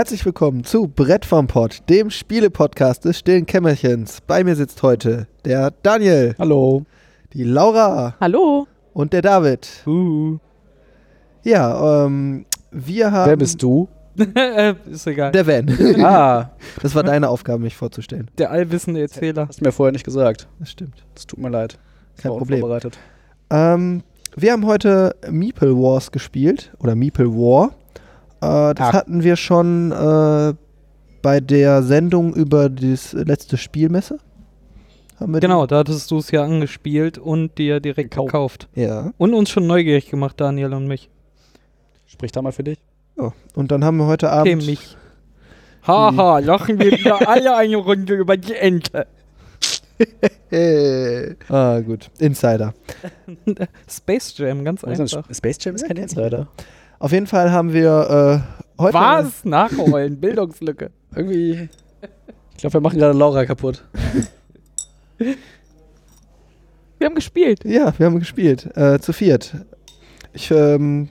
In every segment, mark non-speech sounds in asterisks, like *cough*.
Herzlich willkommen zu Brett vom Pott, dem Spiele-Podcast des stillen Kämmerchens. Bei mir sitzt heute der Daniel, Hallo. die Laura Hallo. und der David. Uh. Ja, ähm, wir haben. Wer bist du? *laughs* Ist egal. Der Van. *laughs* Ah, Das war deine Aufgabe, mich vorzustellen. Der allwissende Erzähler. hast du mir vorher nicht gesagt. Das stimmt. Das tut mir leid. Das Kein war Problem. Ähm, wir haben heute Meeple Wars gespielt oder Meeple War. Äh, das Ah. hatten wir schon äh, bei der Sendung über das letzte Spielmesse. Genau, da hattest du es ja angespielt und dir direkt Gekauft. gekauft. Ja. Und uns schon neugierig gemacht, Daniel und mich. Sprich da mal für dich. ja. Und dann haben wir heute Okay, Abend. mich. Haha, lachen wir wieder *laughs* alle eine Runde über die Ente. *laughs* Ah, gut. Insider. *laughs* Space Jam, ganz einfach. Space Jam ist kein Insider. Auf jeden Fall haben wir äh, heute. Was? *laughs* Nachholen, Bildungslücke. Irgendwie. Ich glaube, wir machen gerade Laura kaputt. Wir haben gespielt. Ja, wir haben gespielt. Äh, zu viert. Ich, ähm.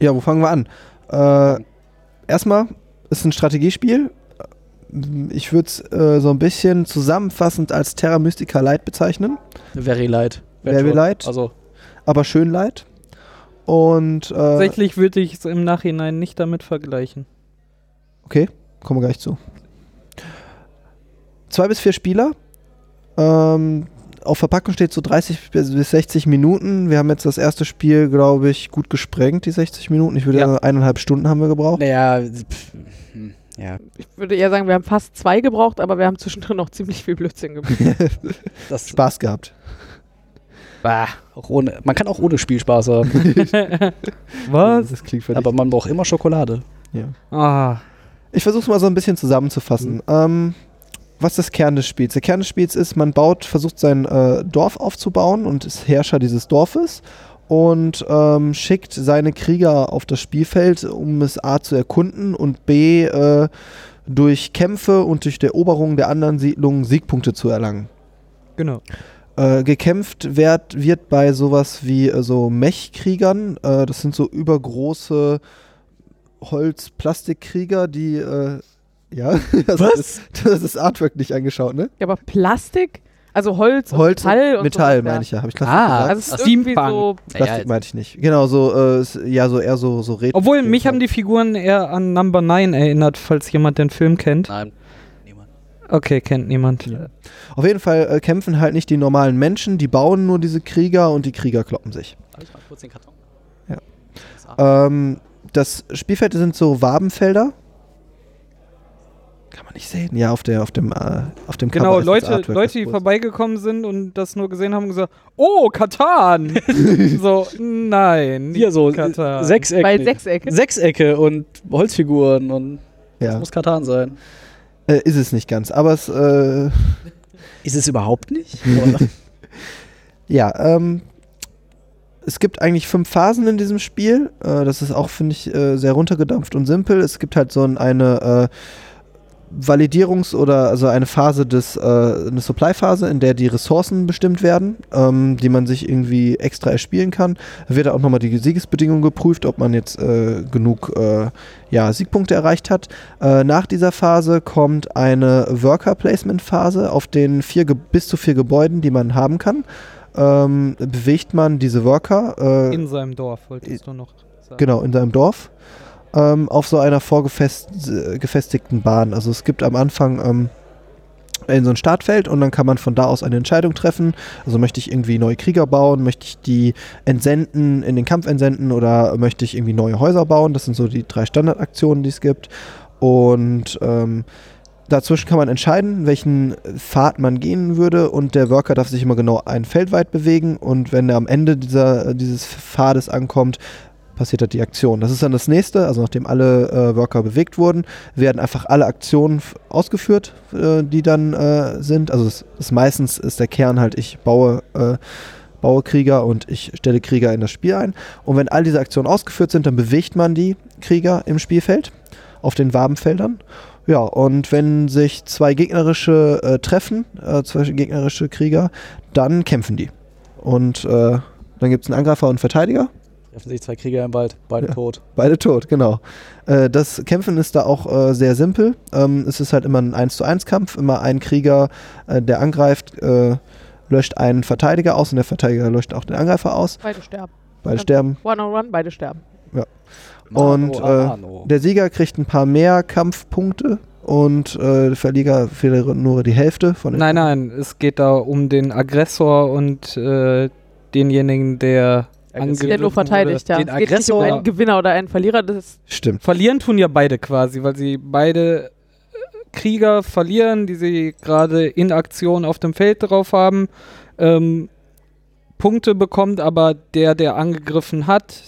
Ja, wo fangen wir an? Äh, erstmal ist ein Strategiespiel. Ich würde es äh, so ein bisschen zusammenfassend als Terra Mystica Light bezeichnen, Very light. Very light. Also, aber schön light. Und äh, Tatsächlich würde ich es im Nachhinein nicht damit vergleichen. Okay, kommen wir gleich zu. Zwei bis vier Spieler. Ähm, auf Verpackung steht so 30 bis bis 60 Minuten. Wir haben jetzt das erste Spiel, glaube ich, gut gesprengt, die 60 Minuten. Ich würde Ja. sagen, eineinhalb Stunden haben wir gebraucht. naja. pff, hm, Ja. Ich würde eher sagen, wir haben fast zwei gebraucht, aber wir haben zwischendrin noch *laughs* ziemlich viel Blödsinn gemacht. Das, Spaß gehabt. Bah, auch ohne, man kann auch ohne Spiel Spaß haben. *laughs* Was? Das klingt für aber man braucht immer Schokolade. Ja. Ah, Ich versuche es mal so ein bisschen zusammenzufassen. Ähm, was ist das Kern des Spiels? Der Kern des Spiels ist, man baut, versucht sein äh, Dorf aufzubauen und ist Herrscher dieses Dorfes und ähm, schickt seine Krieger auf das Spielfeld, um es A zu erkunden und B äh, durch Kämpfe und durch die Eroberung der anderen Siedlungen Siegpunkte zu erlangen. genau. Äh, gekämpft wird, wird bei sowas wie äh, so Mechkriegern. Äh, das sind so übergroße Holz-Plastikkrieger, die. Äh, ja, das Was? Ist, das ist das Artwork nicht angeschaut, ne? Ja, aber Plastik? Also Holz, Holz und Metall und Metall, sowas, meine ich ja. Habe ich Plastik Ah, gesagt? Also es ist irgendwie so, Plastik meinte ich nicht. Genau, so, äh, ja, so eher so, so Red Obwohl, mich haben die Figuren eher an Number 9 erinnert, falls jemand den Film kennt. Nein. Okay, kennt niemand. Ja. Auf jeden Fall äh, kämpfen halt nicht die normalen Menschen, die bauen nur diese Krieger und die Krieger kloppen sich. Darf ich mal kurz den Karton? Ja. Das. Ähm, das Spielfeld sind so Wabenfelder. Kann man nicht sehen. Ja, auf, der, auf dem, äh, auf dem Genau, Cover das Leute, Artwork Leute, das die vorbeigekommen sind und das nur gesehen haben und gesagt, oh, Katan! *laughs* so, nein, Hier so Katan. Sechsecke. bei Sechsecke. Sechsecke und Holzfiguren und das Ja, muss Katan sein. Äh, ist es nicht ganz. Aber es, äh, Ist es überhaupt nicht? *laughs* ja, ähm, es gibt eigentlich fünf Phasen in diesem Spiel. Äh, das ist auch, finde ich, äh, sehr runtergedampft und simpel. Es gibt halt so ein, eine äh, Validierungs- oder also eine Phase des, äh, eine Supply-Phase, in der die Ressourcen bestimmt werden, ähm, die man sich irgendwie extra erspielen kann. Da wird auch nochmal die Siegesbedingungen geprüft, ob man jetzt äh, genug äh, ja, Siegpunkte erreicht hat. Äh, nach dieser Phase kommt eine Worker-Placement-Phase auf den vier bis zu vier Gebäuden, die man haben kann. Ähm, bewegt man diese Worker äh, In seinem Dorf, wolltest du noch sagen. Genau, in seinem Dorf. Ähm, auf so einer vorgefestigten Bahn. Also es gibt am Anfang ähm, in so ein Startfeld und dann kann man von da aus eine Entscheidung treffen. Also möchte ich irgendwie neue Krieger bauen, möchte ich die entsenden, in den Kampf entsenden oder möchte ich irgendwie neue Häuser bauen. Das sind so die drei Standardaktionen, die es gibt. Und ähm, dazwischen kann man entscheiden, welchen Pfad man gehen würde und der Worker darf sich immer genau ein Feld weit bewegen und wenn er am Ende dieser, dieses Pfades ankommt, passiert halt die Aktion. Das ist dann das nächste, also nachdem alle äh, Worker bewegt wurden, werden einfach alle Aktionen ausgeführt, äh, die dann äh, sind. Also das, das meistens ist der Kern halt, ich baue, äh, baue Krieger und ich stelle Krieger in das Spiel ein. Und wenn all diese Aktionen ausgeführt sind, dann bewegt man die Krieger im Spielfeld auf den Wabenfeldern. Ja, und wenn sich zwei gegnerische äh, treffen, äh, zwei gegnerische Krieger, dann kämpfen die. Und äh, dann gibt es einen Angreifer und einen Verteidiger. Treffen sich zwei Krieger im Wald, beide Ja. tot. Beide tot, genau. Äh, das Kämpfen ist da auch äh, sehr simpel. Ähm, es ist halt immer ein 1 zu 1 Kampf. Immer ein Krieger, äh, der angreift, äh, löscht einen Verteidiger aus und der Verteidiger löscht auch den Angreifer aus. Beide sterben. Beide sterben. One on one, beide sterben. Und, äh. Der Sieger kriegt ein paar mehr Kampfpunkte und äh, der Verlierer verliert nur die Hälfte von den Nein, nein, es geht da um den Aggressor und äh, denjenigen, der Aggressiv. angegriffen Der nur verteidigt, ja. Den Es geht nicht um Aggressor- einen Gewinner oder einen Verlierer. Das ist Stimmt. Verlieren tun ja beide quasi, weil sie beide äh, Krieger verlieren, die sie gerade in Aktion auf dem Feld drauf haben. Ähm, Punkte bekommt aber der, der angegriffen hat,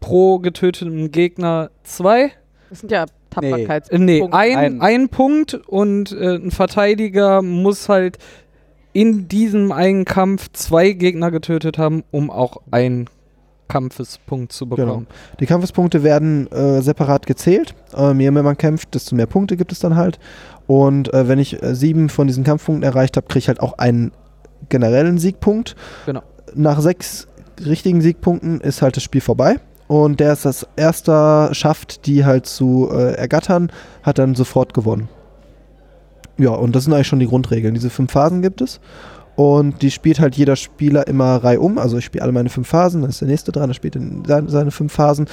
pro getötetem Gegner zwei. Das sind ja Tapferkeits. Äh, nee, Punkte. ein, Ein- ein Punkt und äh, ein Verteidiger muss halt in diesem einen Kampf zwei Gegner getötet haben, um auch einen Kampfespunkt zu bekommen. Die Kampfespunkte werden äh, separat gezählt. Ähm, je mehr man kämpft, desto mehr Punkte gibt es dann halt. Und äh, wenn ich äh, sieben von diesen Kampfpunkten erreicht habe, kriege ich halt auch einen generellen Siegpunkt. Genau. Nach sechs richtigen Siegpunkten ist halt das Spiel vorbei. Und der es das erster schafft, die halt zu äh, ergattern, hat dann sofort gewonnen. Ja, und das sind eigentlich schon die Grundregeln. Diese fünf Phasen gibt es. Und die spielt halt jeder Spieler immer reihum. Also ich spiele alle meine fünf Phasen, dann ist der nächste dran, der spielt in seine, seine fünf Phasen.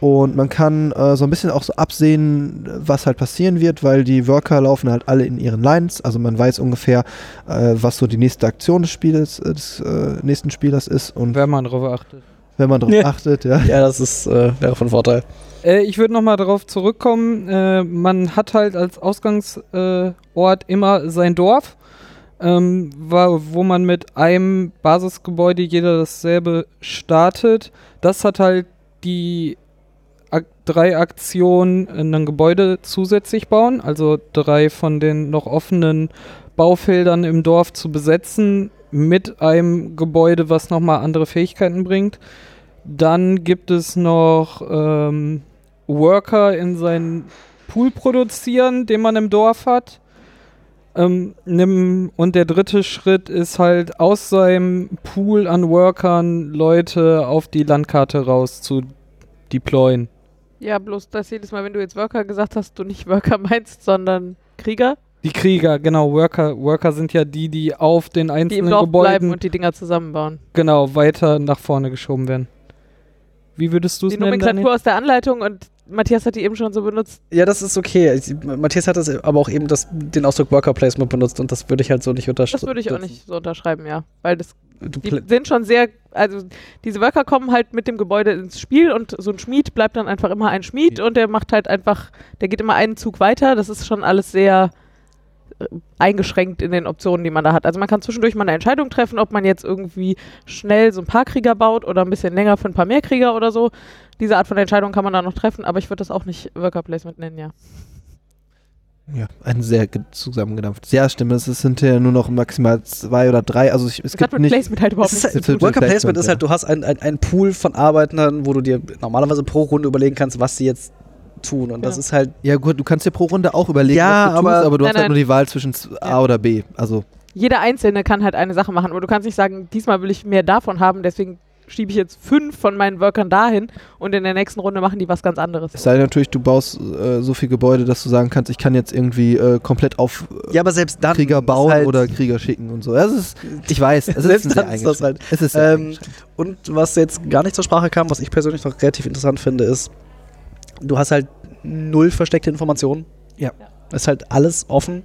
Und man kann äh, so ein bisschen auch so absehen, was halt passieren wird, weil die Worker laufen halt alle in ihren Lines. Also man weiß ungefähr, äh, was so die nächste Aktion des Spieles, äh, des äh, nächsten Spielers ist. Und Wenn man darauf achtet. wenn man darauf Ja. achtet, ja. Ja, das ist, äh, wäre von Vorteil. Äh, ich würde nochmal darauf zurückkommen. Äh, man hat halt als Ausgangsort äh, Ort immer sein Dorf, ähm, wo man mit einem Basisgebäude jeder dasselbe startet. Das hat halt die Ak drei Aktionen, ein Gebäude zusätzlich bauen, also drei von den noch offenen Baufeldern im Dorf zu besetzen mit einem Gebäude, was nochmal andere Fähigkeiten bringt. Dann gibt es noch ähm, Worker in seinen Pool produzieren, den man im Dorf hat. Ähm, nimm, und der dritte Schritt ist halt aus seinem Pool an Workern Leute auf die Landkarte raus zu deployen. Ja, bloß, dass jedes Mal, wenn du jetzt Worker gesagt hast, du nicht Worker meinst, sondern Krieger, Die Krieger, genau, Worker. Worker sind ja die, die auf den die im einzelnen Dorf bleiben Gebäuden und die Dinger zusammenbauen. genau weiter nach vorne geschoben werden. Wie würdest du es Die nennen? Nomenklatur Daniel? aus der Anleitung und Matthias hat die eben schon so benutzt. Ja, das ist okay. Ich, Matthias hat das aber auch eben das, den Ausdruck Worker Placement benutzt und das würde ich halt so nicht unterstützen. Das würde ich auch nicht so unterschreiben, ja. Weil das, die sind schon sehr, also diese Worker kommen halt mit dem Gebäude ins Spiel und so ein Schmied bleibt dann einfach immer ein Schmied und der macht halt einfach, der geht immer einen Zug weiter. Das ist schon alles sehr eingeschränkt in den Optionen, die man da hat. Also man kann zwischendurch mal eine Entscheidung treffen, ob man jetzt irgendwie schnell so ein paar Krieger baut oder ein bisschen länger für ein paar mehr Krieger oder so. Diese Art von Entscheidung kann man da noch treffen, aber ich würde das auch nicht Worker Placement nennen, ja. Ja, ein sehr ge- zusammengedampft. Ja, stimmt. Es ist hinterher nur noch maximal zwei oder drei. Also ich, es Das gibt hat mit nicht. Placement halt überhaupt nichts halt. Worker Placement, ist ja. halt, du hast ein, ein, ein Pool von Arbeitern, wo du dir normalerweise pro Runde überlegen kannst, was sie jetzt tun. Und das Genau. ist halt, Ja gut, du kannst dir pro Runde auch überlegen, Ja, was du aber- tust, aber du Nein, hast halt nein. nur die Wahl zwischen A Ja. oder B. Also jeder Einzelne kann halt eine Sache machen. Aber du kannst nicht sagen, diesmal will ich mehr davon haben, deswegen schiebe ich jetzt fünf von meinen Workern dahin und in der nächsten Runde machen die was ganz anderes. es sei denn natürlich, du baust äh, so viel Gebäude, dass du sagen kannst, ich kann jetzt irgendwie äh, komplett auf äh, ja, aber selbst dann. Krieger bauen halt, oder Krieger schicken und so. Das ist, ich weiß, es *laughs* ist sehr dann ist das eingeschränkt. Es ist sehr Ähm. Und was jetzt gar nicht zur Sprache kam, was ich persönlich noch relativ interessant finde, ist, du hast halt null versteckte Informationen. Ja. Es ist halt alles offen.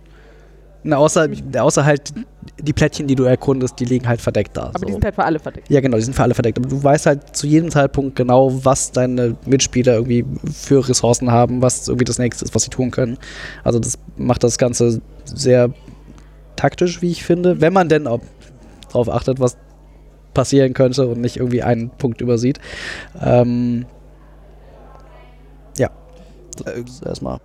Na, außer, außer halt die Plättchen, die du erkundest, die liegen halt verdeckt da. Aber so. die sind halt für alle verdeckt. ja, genau, die sind für alle verdeckt. Aber du weißt halt zu jedem Zeitpunkt genau, was deine Mitspieler irgendwie für Ressourcen haben, was irgendwie das nächste ist, was sie tun können. Also das macht das Ganze sehr taktisch, wie ich finde, wenn man denn auch darauf achtet, was passieren könnte und nicht irgendwie einen Punkt übersieht. Ähm, ja, erstmal.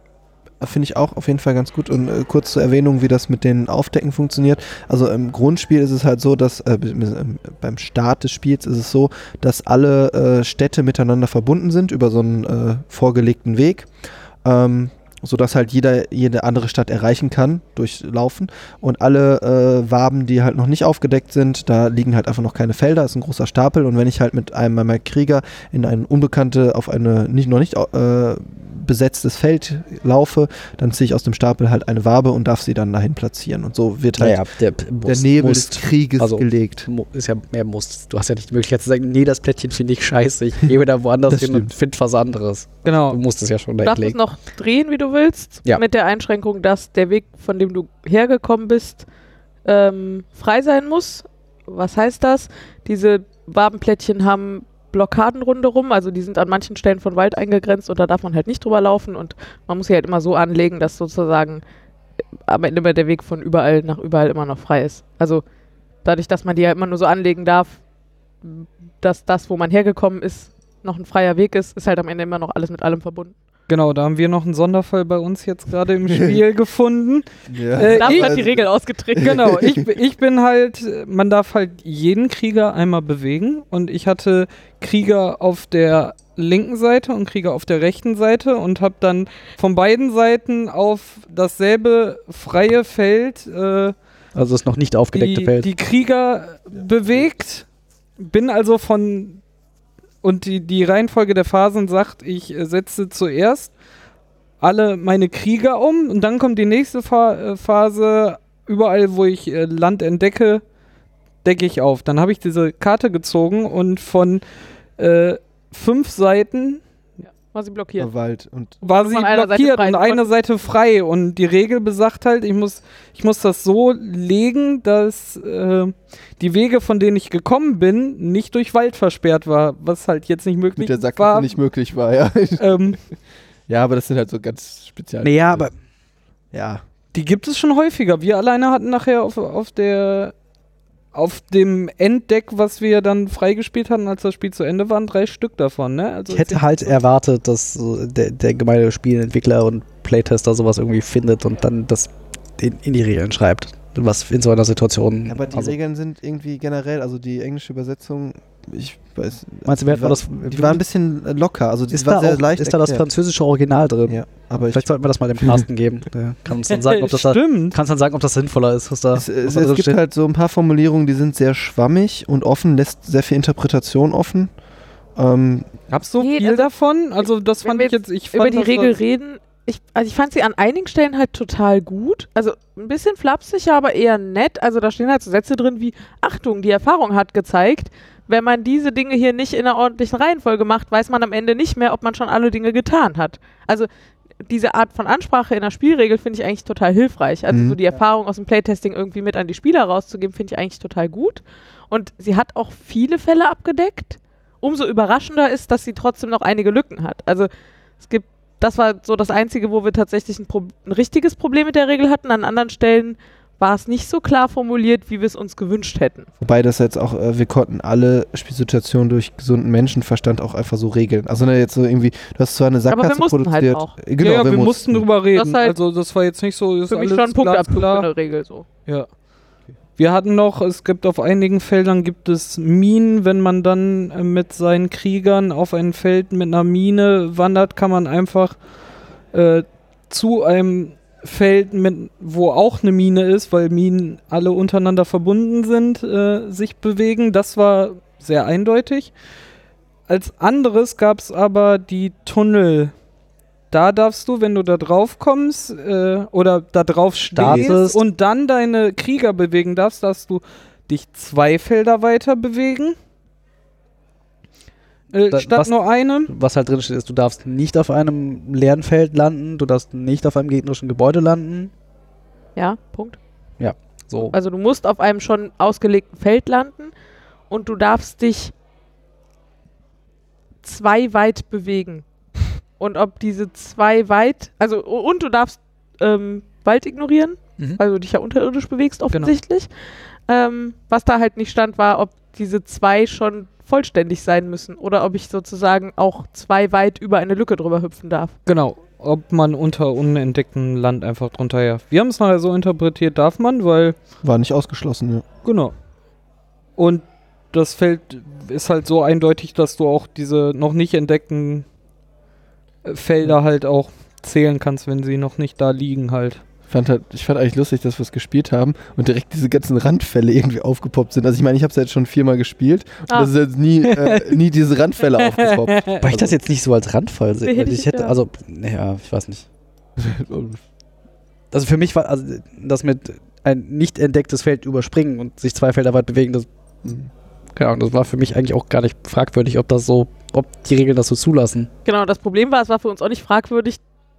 Finde ich auch auf jeden Fall ganz gut. Und äh, kurz zur Erwähnung, wie das mit den Aufdecken funktioniert. Also im Grundspiel ist es halt so, dass äh, ähm, beim Start des Spiels ist es so, dass alle äh, Städte miteinander verbunden sind über so einen äh, vorgelegten Weg. Ähm, sodass halt jeder jede andere Stadt erreichen kann durch Laufen. Und alle äh, Waben, die halt noch nicht aufgedeckt sind, da liegen halt einfach noch keine Felder, ist ein großer Stapel. Und wenn ich halt mit einem meiner Krieger in eine unbekannte, auf eine nicht, noch nicht äh, besetztes Feld laufe, dann ziehe ich aus dem Stapel halt eine Wabe und darf sie dann dahin platzieren. Und so wird halt Naja, der, der Nebel muss, des Krieges also- gelegt. ist ja mehr muss. Du hast ja nicht die Möglichkeit zu sagen, nee, das Plättchen finde ich scheiße, ich gehe wieder woanders *laughs* hin und stimmt. finde was anderes. Du Genau. musst es ja schon Du darfst es noch drehen, wie du willst, Ja. mit der Einschränkung, dass der Weg, von dem du hergekommen bist, ähm, frei sein muss. Was heißt das? Diese Wabenplättchen haben Blockaden rundherum, also die sind an manchen Stellen von Wald eingegrenzt und da darf man halt nicht drüber laufen und man muss sie halt immer so anlegen, dass sozusagen äh, am Ende immer der Weg von überall nach überall immer noch frei ist. Also dadurch, dass man die ja immer nur so anlegen darf, dass das, wo man hergekommen ist, noch ein freier Weg ist, ist halt am Ende immer noch alles mit allem verbunden. Genau, da haben wir noch einen Sonderfall bei uns jetzt gerade im *laughs* Spiel gefunden. Ja. Äh, Da ich- wird die Regel ausgetreten. Genau, *laughs* ich, ich bin halt, man darf halt jeden Krieger einmal bewegen und ich hatte Krieger auf der linken Seite und Krieger auf der rechten Seite und habe dann von beiden Seiten auf dasselbe freie Feld äh, Also das noch nicht aufgedeckte die, Feld. die Krieger bewegt, bin also von und die, die Reihenfolge der Phasen sagt, ich äh, setze zuerst alle meine Krieger um und dann kommt die nächste Fa äh, Phase, überall wo ich äh, Land entdecke, decke ich auf. Dann habe ich diese Karte gezogen und von äh, fünf Seiten Mal sie blockieren. Wald und war sie Seite blockiert frei. und eine Seite frei. Und die Regel besagt halt, ich muss, ich muss das so legen, dass äh, die Wege, von denen ich gekommen bin, nicht durch Wald versperrt war, was halt jetzt nicht möglich mit der war. Sackgasse nicht möglich war, ja. Ähm, *laughs* ja, aber das sind halt so ganz speziell. naja, aber Ja. die gibt es schon häufiger. Wir alleine hatten nachher auf, auf der auf dem Enddeck, was wir dann freigespielt hatten, als das Spiel zu Ende war, drei Stück davon. Ne? Also ich hätte halt erwartet, dass so der, der gemeine Spielentwickler und Playtester sowas irgendwie findet und dann das in, in die Regeln schreibt. Was in so einer Situation. Aber die also, Regeln sind irgendwie generell, also die englische Übersetzung, ich weiß. Meinst du, die wer hat war, das- Die war ein bisschen locker, also die ist war da, sehr auch, leicht. ist da das erklärt. französische Original drin? Ja, aber ich, Vielleicht sollten wir das mal dem Carsten *laughs* geben. Der kann uns dann sagen, ob das da, Stimmt. kannst dann sagen, ob das sinnvoller ist, was da, es, was es, es gibt steht. halt so ein paar Formulierungen, die sind sehr schwammig und offen, lässt sehr viel Interpretation offen. Ähm, Gab's so Nee, viel also, davon? Also das fand ich jetzt, ich Über fand die das Regel reden. Ich, also ich fand sie an einigen Stellen halt total gut. Also ein bisschen flapsig, aber eher nett. Also da stehen halt so Sätze drin wie, Achtung, die Erfahrung hat gezeigt, wenn man diese Dinge hier nicht in einer ordentlichen Reihenfolge macht, weiß man am Ende nicht mehr, ob man schon alle Dinge getan hat. Also diese Art von Ansprache in der Spielregel finde ich eigentlich total hilfreich. Also Mhm. so die Erfahrung aus dem Playtesting irgendwie mit an die Spieler rauszugeben, finde ich eigentlich total gut. Und sie hat auch viele Fälle abgedeckt. Umso überraschender ist, dass sie trotzdem noch einige Lücken hat. Also es gibt, das war so das Einzige, wo wir tatsächlich ein, Pro ein richtiges Problem mit der Regel hatten. An anderen Stellen war es nicht so klar formuliert, wie wir es uns gewünscht hätten. wobei das jetzt auch, äh, wir konnten alle Spielsituationen durch gesunden Menschenverstand auch einfach so regeln. Also ne, jetzt so irgendwie, du hast zwar eine Aber wir Sackgasse mussten halt produziert. auch. Äh, Genau, ja, ja, wir, mussten drüber reden. halt also das war jetzt nicht so, ist Für mich alles schon ein Punktabzug für glasklar. eine Regel so. Ja. Wir hatten noch, es gibt auf einigen Feldern gibt es Minen. Wenn man dann äh, mit seinen Kriegern auf ein Feld mit einer Mine wandert, kann man einfach äh, zu einem Feld, mit, wo auch eine Mine ist, weil Minen alle untereinander verbunden sind, äh, sich bewegen. Das war sehr eindeutig. Als anderes gab es aber die Tunnel. Da darfst du, wenn du da drauf kommst äh, oder da drauf Startest. stehst und dann deine Krieger bewegen darfst, darfst du dich zwei Felder weiter bewegen. Äh, Da- statt was- nur einem. Was halt drin steht, ist, du darfst nicht auf einem leeren Feld landen, du darfst nicht auf einem gegnerischen Gebäude landen. Ja, Punkt. So. Also du musst auf einem schon ausgelegten Feld landen und du darfst dich zwei weit bewegen. Und ob diese zwei weit, also und du darfst ähm, Wald ignorieren, Mhm. weil du dich ja unterirdisch bewegst offensichtlich. Ähm, was da halt nicht stand, war, ob diese zwei schon vollständig sein müssen oder ob ich sozusagen auch zwei weit über eine Lücke drüber hüpfen darf. Genau. Ob man unter unentdecktem Land einfach drunter her. Wir haben es nachher so interpretiert, darf man, weil War nicht ausgeschlossen, ja. Genau. Und das Feld ist halt so eindeutig, dass du auch diese noch nicht entdeckten Felder halt auch zählen kannst, wenn sie noch nicht da liegen halt. Ich fand, halt, ich fand eigentlich lustig, dass wir es gespielt haben und direkt diese ganzen Randfälle irgendwie aufgepoppt sind. Also ich meine, ich habe es jetzt schon viermal gespielt und Ah. das ist jetzt nie, äh, nie diese Randfälle *laughs* aufgepoppt. Weil ich das jetzt nicht so als Randfall sehe. Hätte Ich ich hätte, ja. also, naja, ich weiß nicht. Also für mich war also das mit ein nicht entdecktes Feld überspringen und sich zwei Felder weit bewegen, das, keine Ahnung, das war für mich eigentlich auch gar nicht fragwürdig, ob das so, ob die Regeln das so zulassen. Genau, das Problem war, es war für uns auch nicht fragwürdig,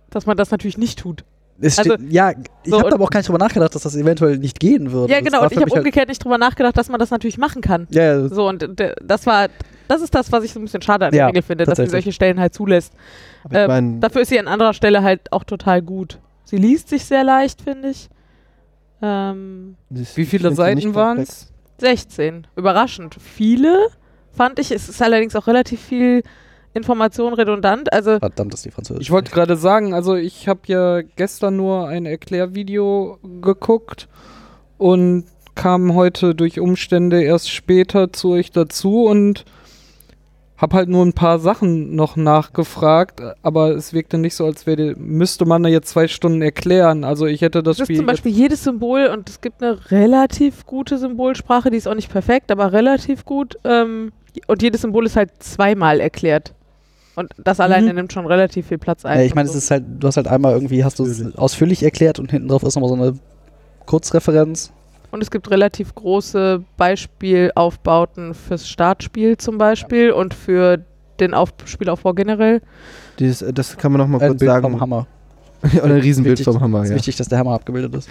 dass man das natürlich nicht tut. Es Also, steht, ja, ich so habe aber auch gar nicht drüber nachgedacht, dass das eventuell nicht gehen würde. Ja, genau, und ich habe halt- umgekehrt nicht drüber nachgedacht, dass man das natürlich machen kann. Ja, ja, So, und das war, das ist das, was ich so ein bisschen schade an der Ja, Regel finde, dass sie solche Stellen halt zulässt. Aber ich Ähm, meine, Dafür ist sie an anderer Stelle halt auch total gut. Sie liest sich sehr leicht, finde ich. Ähm, Wie viele Seiten waren es? 16. Überraschend. Viele, fand ich. Es ist allerdings auch relativ viel Information redundant. Also, verdammt, ist die Französisch. Ich wollte gerade sagen, also ich habe ja gestern nur ein Erklärvideo geguckt und kam heute durch Umstände erst später zu euch dazu und habe halt nur ein paar Sachen noch nachgefragt, aber es wirkte nicht so, als wäre, müsste man da jetzt zwei Stunden erklären. Also ich hätte das es ist Spiel zum Beispiel jedes Symbol und es gibt eine relativ gute Symbolsprache, die ist auch nicht perfekt, aber relativ gut. Ähm, und jedes Symbol ist halt zweimal erklärt. Und das alleine Mhm. nimmt schon relativ viel Platz ein. Ja, ich meine, und es so. ist halt, du hast halt einmal irgendwie, hast du es Ausführlich. ausführlich erklärt und hinten drauf ist nochmal so eine Kurzreferenz. Und es gibt relativ große Beispielaufbauten fürs Startspiel zum Beispiel und für den Auf Spielaufbau generell. Dieses, äh, das kann man noch mal Ein kurz Bild sagen. vom Hammer. *laughs* Ja, und ein Riesenbild Wichtig- vom Hammer, ist ja. wichtig, dass der Hammer abgebildet ist.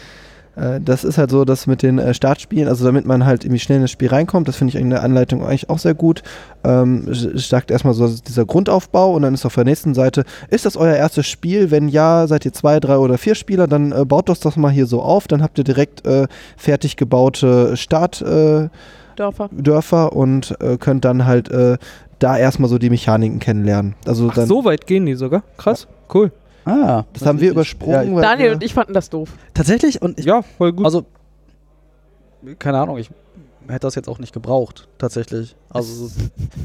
Äh, Das ist halt so, dass mit den äh, Startspielen, also damit man halt irgendwie schnell in das Spiel reinkommt, das finde ich in der Anleitung eigentlich auch sehr gut. Ähm, sagt erstmal so dieser Grundaufbau und dann ist auf der nächsten Seite, ist das euer erstes Spiel? Wenn ja, seid ihr zwei, drei oder vier Spieler, dann äh, baut das doch mal hier so auf, dann habt ihr direkt äh, fertig gebaute Startdörfer äh, Dörfer. Dörfer und äh, könnt dann halt äh, da erstmal so die Mechaniken kennenlernen. Also Ach, dann, so weit gehen die sogar? Krass, cool. Ah, das haben wir übersprungen. Ja, Daniel und ich fanden das doof. tatsächlich, und ich, Ja, voll gut. also, keine Ahnung, ich hätte das jetzt auch nicht gebraucht, tatsächlich. Also,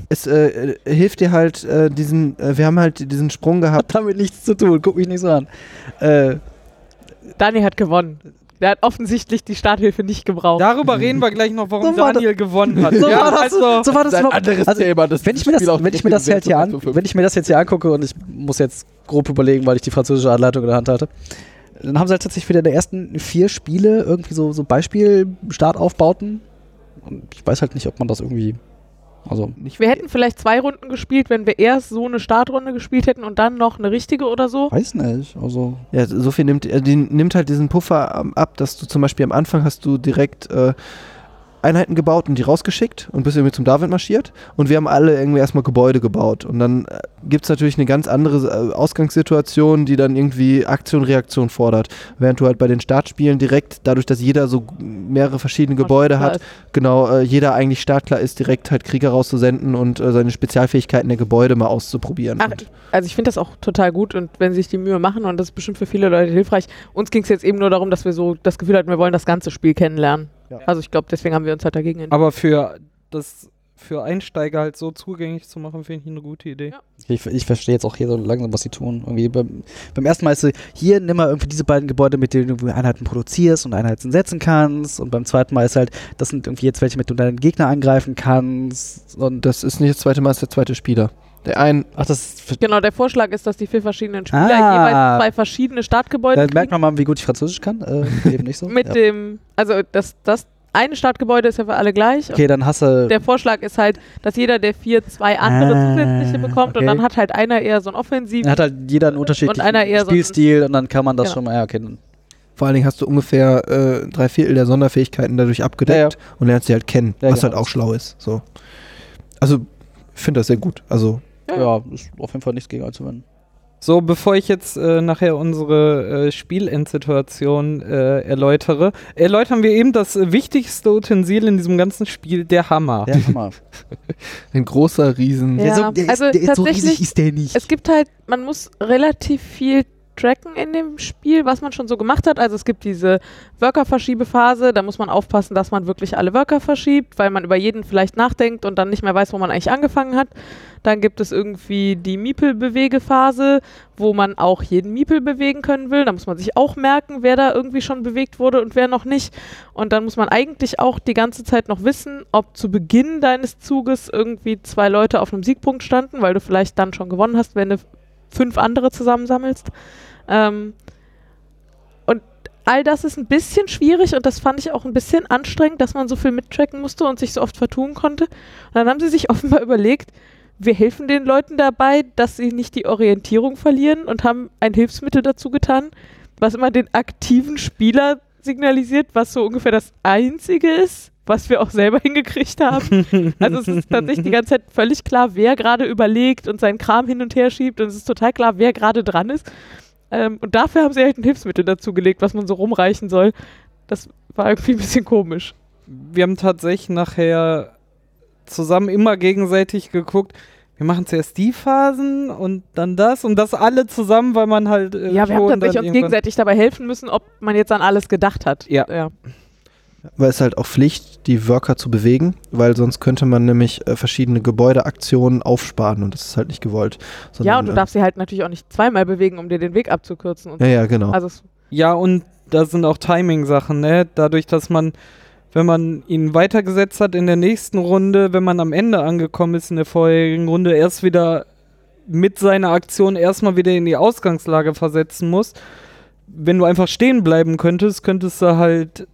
es äh, äh, hilft dir halt äh, diesen, äh, wir haben halt diesen Sprung gehabt. hat damit nichts zu tun, guck mich nicht so an. Äh, Daniel hat gewonnen. Der hat offensichtlich die Starthilfe nicht gebraucht. Darüber reden wir gleich noch, warum So war Daniel gewonnen hat. *laughs* so, ja, war das, also, so war das ein überhaupt- anderes also, Thema. Das wenn ich mir das, wenn ich mir das hier an, wenn ich mir das jetzt hier angucke und ich muss jetzt grob überlegen, weil ich die französische Anleitung in der Hand halte, dann haben sie halt tatsächlich wieder in der ersten vier Spiele irgendwie so, so Beispiel-Startaufbauten. Und ich weiß halt nicht, ob man das irgendwie, also Wir hätten vielleicht zwei Runden gespielt, wenn wir erst so eine Startrunde gespielt hätten und dann noch eine richtige oder so. weiß nicht, also Ja, so viel nimmt, die nimmt halt diesen Puffer ab, dass du zum Beispiel am Anfang hast du direkt äh, Einheiten gebaut und die rausgeschickt und bist irgendwie zum David marschiert und wir haben alle irgendwie erstmal Gebäude gebaut und dann äh, gibt es natürlich eine ganz andere äh, Ausgangssituation, die dann irgendwie Aktion, Reaktion fordert. Während du halt bei den Startspielen direkt, dadurch, dass jeder so mehrere verschiedene Gebäude hat, genau, äh, jeder eigentlich startklar ist, direkt halt Krieger rauszusenden und äh, seine Spezialfähigkeiten der Gebäude mal auszuprobieren. Ach, also ich finde das auch total gut und wenn sie sich die Mühe machen und das ist bestimmt für viele Leute hilfreich. Uns ging es jetzt eben nur darum, dass wir so das Gefühl hatten, wir wollen das ganze Spiel kennenlernen. Ja. Also ich glaube, deswegen haben wir uns halt dagegen entschieden. aber für das für Einsteiger halt so zugänglich zu machen, finde ich eine gute Idee. Ja. ich, ich verstehe jetzt auch hier so langsam, was sie tun. Irgendwie beim, beim ersten Mal ist so, hier nimm mal irgendwie diese beiden Gebäude, mit denen du Einheiten produzierst und Einheiten setzen kannst. Und beim zweiten Mal ist halt, das sind irgendwie jetzt welche, mit denen du deinen Gegner angreifen kannst. Und das ist nicht das zweite Mal, das ist der zweite Spieler. Der ein, ach, das ist Genau, der Vorschlag ist, dass die vier verschiedenen Spieler Ah. jeweils zwei verschiedene Startgebäude Da merkt man mal, wie gut ich Französisch kann. Äh, eben nicht so. *laughs* Mit ja. dem, also das, das eine Startgebäude ist ja für alle gleich. Okay, dann hast du. Der Vorschlag ist halt, dass jeder der vier zwei andere Ah, zusätzliche bekommt okay. und dann hat halt einer eher so ein Offensiv. Dann hat halt jeder einen unterschiedlichen einer eher so Spielstil und dann kann man das Genau. schon mal, ja. Dann, Vor allen Dingen hast du ungefähr äh, drei Viertel der Sonderfähigkeiten dadurch abgedeckt Ja, und lernst sie halt kennen, Ja, was genau. halt auch schlau ist. So. Also, ich finde das sehr gut. Also, Ja. ist auf jeden Fall nichts gegen einzuwenden. So, bevor ich jetzt äh, nachher unsere äh, Spielendsituation äh, erläutere, erläutern wir eben das wichtigste Utensil in diesem ganzen Spiel, der Hammer. Der Hammer. *laughs* ein großer Riesen. Ja, also tatsächlich- ist der nicht. Es gibt halt, man muss relativ viel tracken in dem Spiel, was man schon so gemacht hat. Also es gibt diese Worker-Verschiebephase, da muss man aufpassen, dass man wirklich alle Worker verschiebt, weil man über jeden vielleicht nachdenkt und dann nicht mehr weiß, wo man eigentlich angefangen hat. Dann gibt es irgendwie die Miepel-Bewegephase, wo man auch jeden Miepel bewegen können will. Da muss man sich auch merken, wer da irgendwie schon bewegt wurde und wer noch nicht. Und dann muss man eigentlich auch die ganze Zeit noch wissen, ob zu Beginn deines Zuges irgendwie zwei Leute auf einem Siegpunkt standen, weil du vielleicht dann schon gewonnen hast, wenn du fünf andere zusammensammelst. Ähm, und all das ist ein bisschen schwierig und das fand ich auch ein bisschen anstrengend, dass man so viel mittracken musste und sich so oft vertun konnte. Und dann haben sie sich *laughs* offenbar überlegt, wir helfen den Leuten dabei, dass sie nicht die Orientierung verlieren und haben ein Hilfsmittel dazu getan, was immer den aktiven Spieler signalisiert, was so ungefähr das Einzige ist, was wir auch selber *laughs* hingekriegt haben. also es ist tatsächlich die ganze Zeit völlig klar, wer gerade überlegt und seinen Kram hin und her schiebt und es ist total klar, wer gerade dran ist. Ähm, und dafür haben sie halt ein Hilfsmittel dazu gelegt, was man so rumreichen soll. Das war irgendwie ein bisschen komisch. Wir haben tatsächlich nachher zusammen immer gegenseitig geguckt, wir machen zuerst die Phasen und dann das und das alle zusammen, weil man halt. Äh, Ja, wir haben tatsächlich uns gegenseitig dabei helfen müssen, ob man jetzt an alles gedacht hat. Ja. ja. Weil es halt auch Pflicht, die Worker zu bewegen, weil sonst könnte man nämlich äh, verschiedene Gebäudeaktionen aufsparen und das ist halt nicht gewollt. Ja, sondern, und du äh, darfst sie halt natürlich auch nicht zweimal bewegen, um dir den Weg abzukürzen. Und Ja, ja, genau. Also Ja, und da sind auch Timing-Sachen, ne? Dadurch, dass man, wenn man ihn weitergesetzt hat in der nächsten Runde, wenn man am Ende angekommen ist in der vorherigen Runde, erst wieder mit seiner Aktion erstmal wieder in die Ausgangslage versetzen muss. Wenn du einfach stehen bleiben könntest, könntest du halt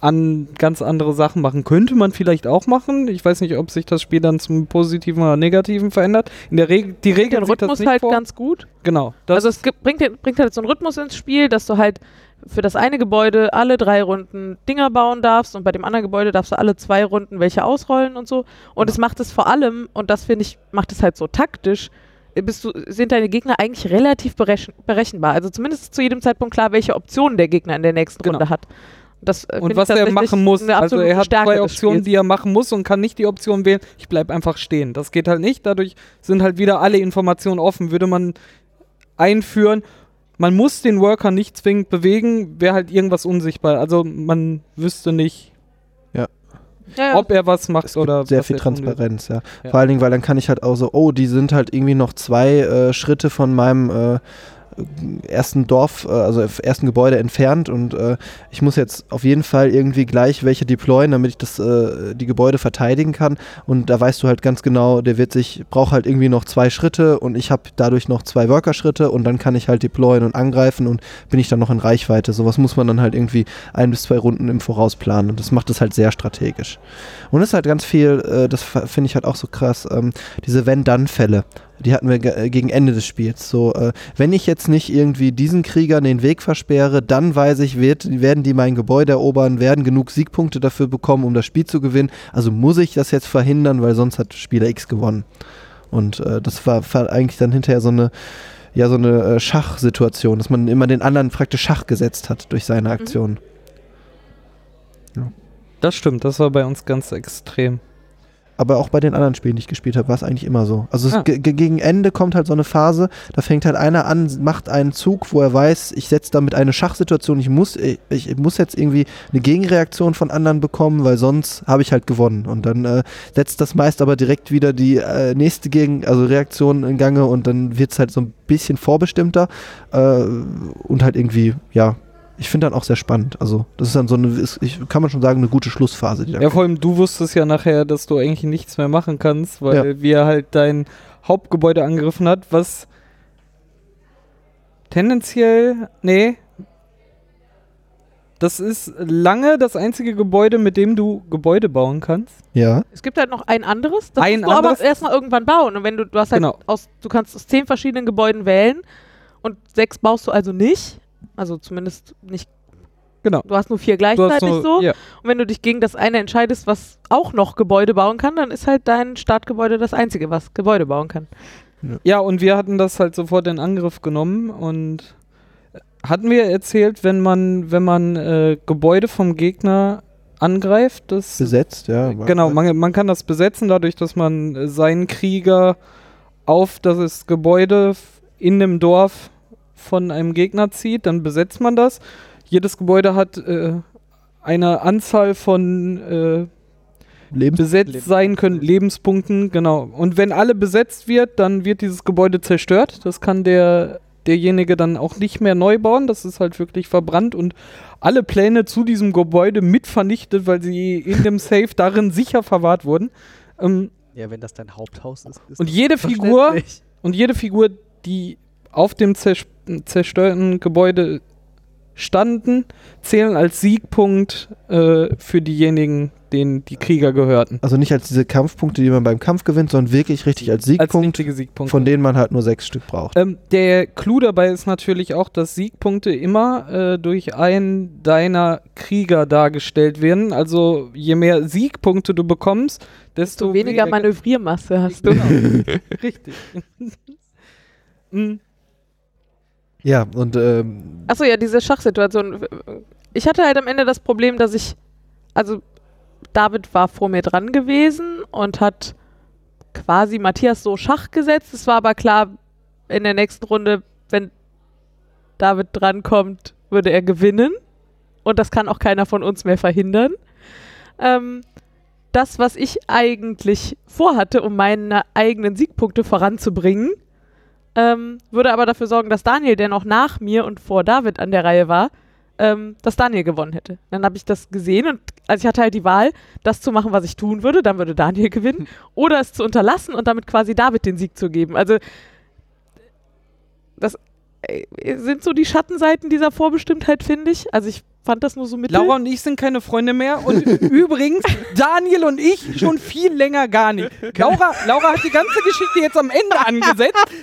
an ganz andere Sachen machen. Könnte man vielleicht auch machen. Ich weiß nicht, ob sich das Spiel dann zum Positiven oder Negativen verändert. In der Regel, die Regel den sieht das Rhythmus nicht halt vor. ganz gut. Genau. Das also es gibt, bringt, bringt halt so einen Rhythmus ins Spiel, dass du halt für das eine Gebäude alle drei Runden Dinger bauen darfst und bei dem anderen Gebäude darfst du alle zwei Runden welche ausrollen und so. Und es macht es vor allem, und das finde ich, macht es halt so taktisch, bist du, sind deine Gegner eigentlich relativ berechen, berechenbar. Also zumindest zu jedem Zeitpunkt klar, welche Optionen der Gegner in der nächsten Genau. Runde hat. Das, äh, und was er machen muss. Also er hat Stärke zwei Optionen, die er machen muss und kann nicht die Option wählen, ich bleibe einfach stehen. Das geht halt nicht. Dadurch sind halt wieder alle Informationen offen. Würde man einführen, man muss den Worker nicht zwingend bewegen, wäre halt irgendwas unsichtbar. Also man wüsste nicht, ja, ja. ob er was macht es gibt oder sehr viel. Transparenz, ja. Ja. Vor allen Dingen, weil dann kann ich halt auch so, oh, die sind halt irgendwie noch zwei äh, Schritte von meinem äh, ersten Dorf, äh, also ersten Gebäude entfernt und äh, ich muss jetzt auf jeden Fall irgendwie gleich welche deployen, damit ich das, äh, die Gebäude verteidigen kann. Und da weißt du halt ganz genau, der wird sich, braucht halt irgendwie noch zwei Schritte und ich habe dadurch noch zwei Worker-Schritte und dann kann ich halt deployen und angreifen und bin ich dann noch in Reichweite. Sowas muss man dann halt irgendwie ein bis zwei Runden im Voraus planen und das macht es halt sehr strategisch. Und es ist halt ganz viel, äh, das finde ich halt auch so krass, ähm, diese Wenn-Dann-Fälle. Die hatten wir äh, gegen Ende des Spiels. So, äh, wenn ich jetzt nicht irgendwie diesen Kriegern den Weg versperre, dann weiß ich, wird, werden die mein Gebäude erobern, werden genug Siegpunkte dafür bekommen, um das Spiel zu gewinnen. Also muss ich das jetzt verhindern, weil sonst hat Spieler X gewonnen. Und äh, das war, war eigentlich dann hinterher so eine, ja, so eine äh, Schachsituation, dass man immer den anderen praktisch Schach gesetzt hat durch seine Aktionen. Das stimmt, das war bei uns ganz extrem. Aber auch bei den anderen Spielen, die ich gespielt habe, war es eigentlich immer so. Also Ah. ge- ge- gegen Ende kommt halt so eine Phase, da fängt halt einer an, macht einen Zug, wo er weiß, ich setze damit eine Schachsituation, ich muss, ich, ich muss jetzt irgendwie eine Gegenreaktion von anderen bekommen, weil sonst habe ich halt gewonnen. Und dann äh, setzt das meist aber direkt wieder die äh, nächste Gegen, also Reaktion in Gange und dann wird es halt so ein bisschen vorbestimmter äh, und halt irgendwie, ja. Ich finde dann auch sehr spannend. Also, das ist dann so eine, ist, ich, kann man schon sagen, eine gute Schlussphase, die da Ja, vor allem du wusstest ja nachher, dass du eigentlich nichts mehr machen kannst, weil Ja. wir halt dein Hauptgebäude angegriffen hat, was tendenziell, nee, das ist lange das einzige Gebäude, mit dem du Gebäude bauen kannst. Ja. Es gibt halt noch ein anderes, das Ein musst du anderes? aber erstmal irgendwann bauen. Und wenn du, du hast halt Genau. aus, du kannst aus zehn verschiedenen Gebäuden wählen und sechs baust du also nicht. Also zumindest nicht. Genau. Du hast nur vier gleichzeitig nur, so. ja. Und wenn du dich gegen das eine entscheidest, was auch noch Gebäude bauen kann, dann ist halt dein Startgebäude das einzige, was Gebäude bauen kann. ja, und wir hatten das halt sofort in Angriff genommen und hatten wir erzählt, wenn man, wenn man äh, Gebäude vom Gegner angreift, das Besetzt, ja. Genau, man, man kann das besetzen, dadurch, dass man äh, seinen Krieger auf das Gebäude in dem Dorf von einem Gegner zieht, dann besetzt man das. Jedes Gebäude hat äh, eine Anzahl von äh, Lebens besetzt Leben. sein können, Lebenspunkten, genau. Und wenn alle besetzt wird, dann wird dieses Gebäude zerstört. Das kann der derjenige dann auch nicht mehr neu bauen. Das ist halt wirklich verbrannt und alle Pläne zu diesem Gebäude mit vernichtet, weil sie in dem *laughs* Safe darin sicher verwahrt wurden. Ähm, Ja, wenn das dein Haupthaus ist. ist und jede Figur und jede Figur, die auf dem zers zerstörten Gebäude standen, zählen als Siegpunkt äh, für diejenigen, denen die Krieger gehörten. Also nicht als diese Kampfpunkte, die man beim Kampf gewinnt, sondern wirklich richtig als Als Siegpunkt, richtige Siegpunkte. von denen man halt nur sechs Stück braucht. Ähm, der Clou dabei ist natürlich auch, dass Siegpunkte immer äh, durch einen deiner Krieger dargestellt werden. Also je mehr Siegpunkte du bekommst, desto Desto weniger Manövriermasse hast du. Genau. *laughs* Richtig. *laughs* Mm, Ja, und ähm, Achso, ja, diese Schachsituation. Ich hatte halt am Ende das Problem, dass ich, also David war vor mir dran gewesen und hat quasi Matthias so Schach gesetzt. Es war aber klar, in der nächsten Runde, wenn David drankommt, würde er gewinnen. Und das kann auch keiner von uns mehr verhindern. Ähm, das, was ich eigentlich vorhatte, um meine eigenen Siegpunkte voranzubringen, ähm, würde aber dafür sorgen, dass Daniel, der noch nach mir und vor David an der Reihe war, ähm, dass Daniel gewonnen hätte. Dann habe ich das gesehen und also ich hatte halt die Wahl, das zu machen, was ich tun würde, dann würde Daniel *laughs* gewinnen, oder es zu unterlassen und damit quasi David den Sieg zu geben. Also das sind so die Schattenseiten dieser Vorbestimmtheit, finde ich. Also ich fand das nur so mittel. Laura und ich sind keine Freunde mehr und *laughs* übrigens Daniel und ich schon viel länger gar nicht. Laura, Laura hat die ganze Geschichte jetzt am Ende angesetzt. *laughs*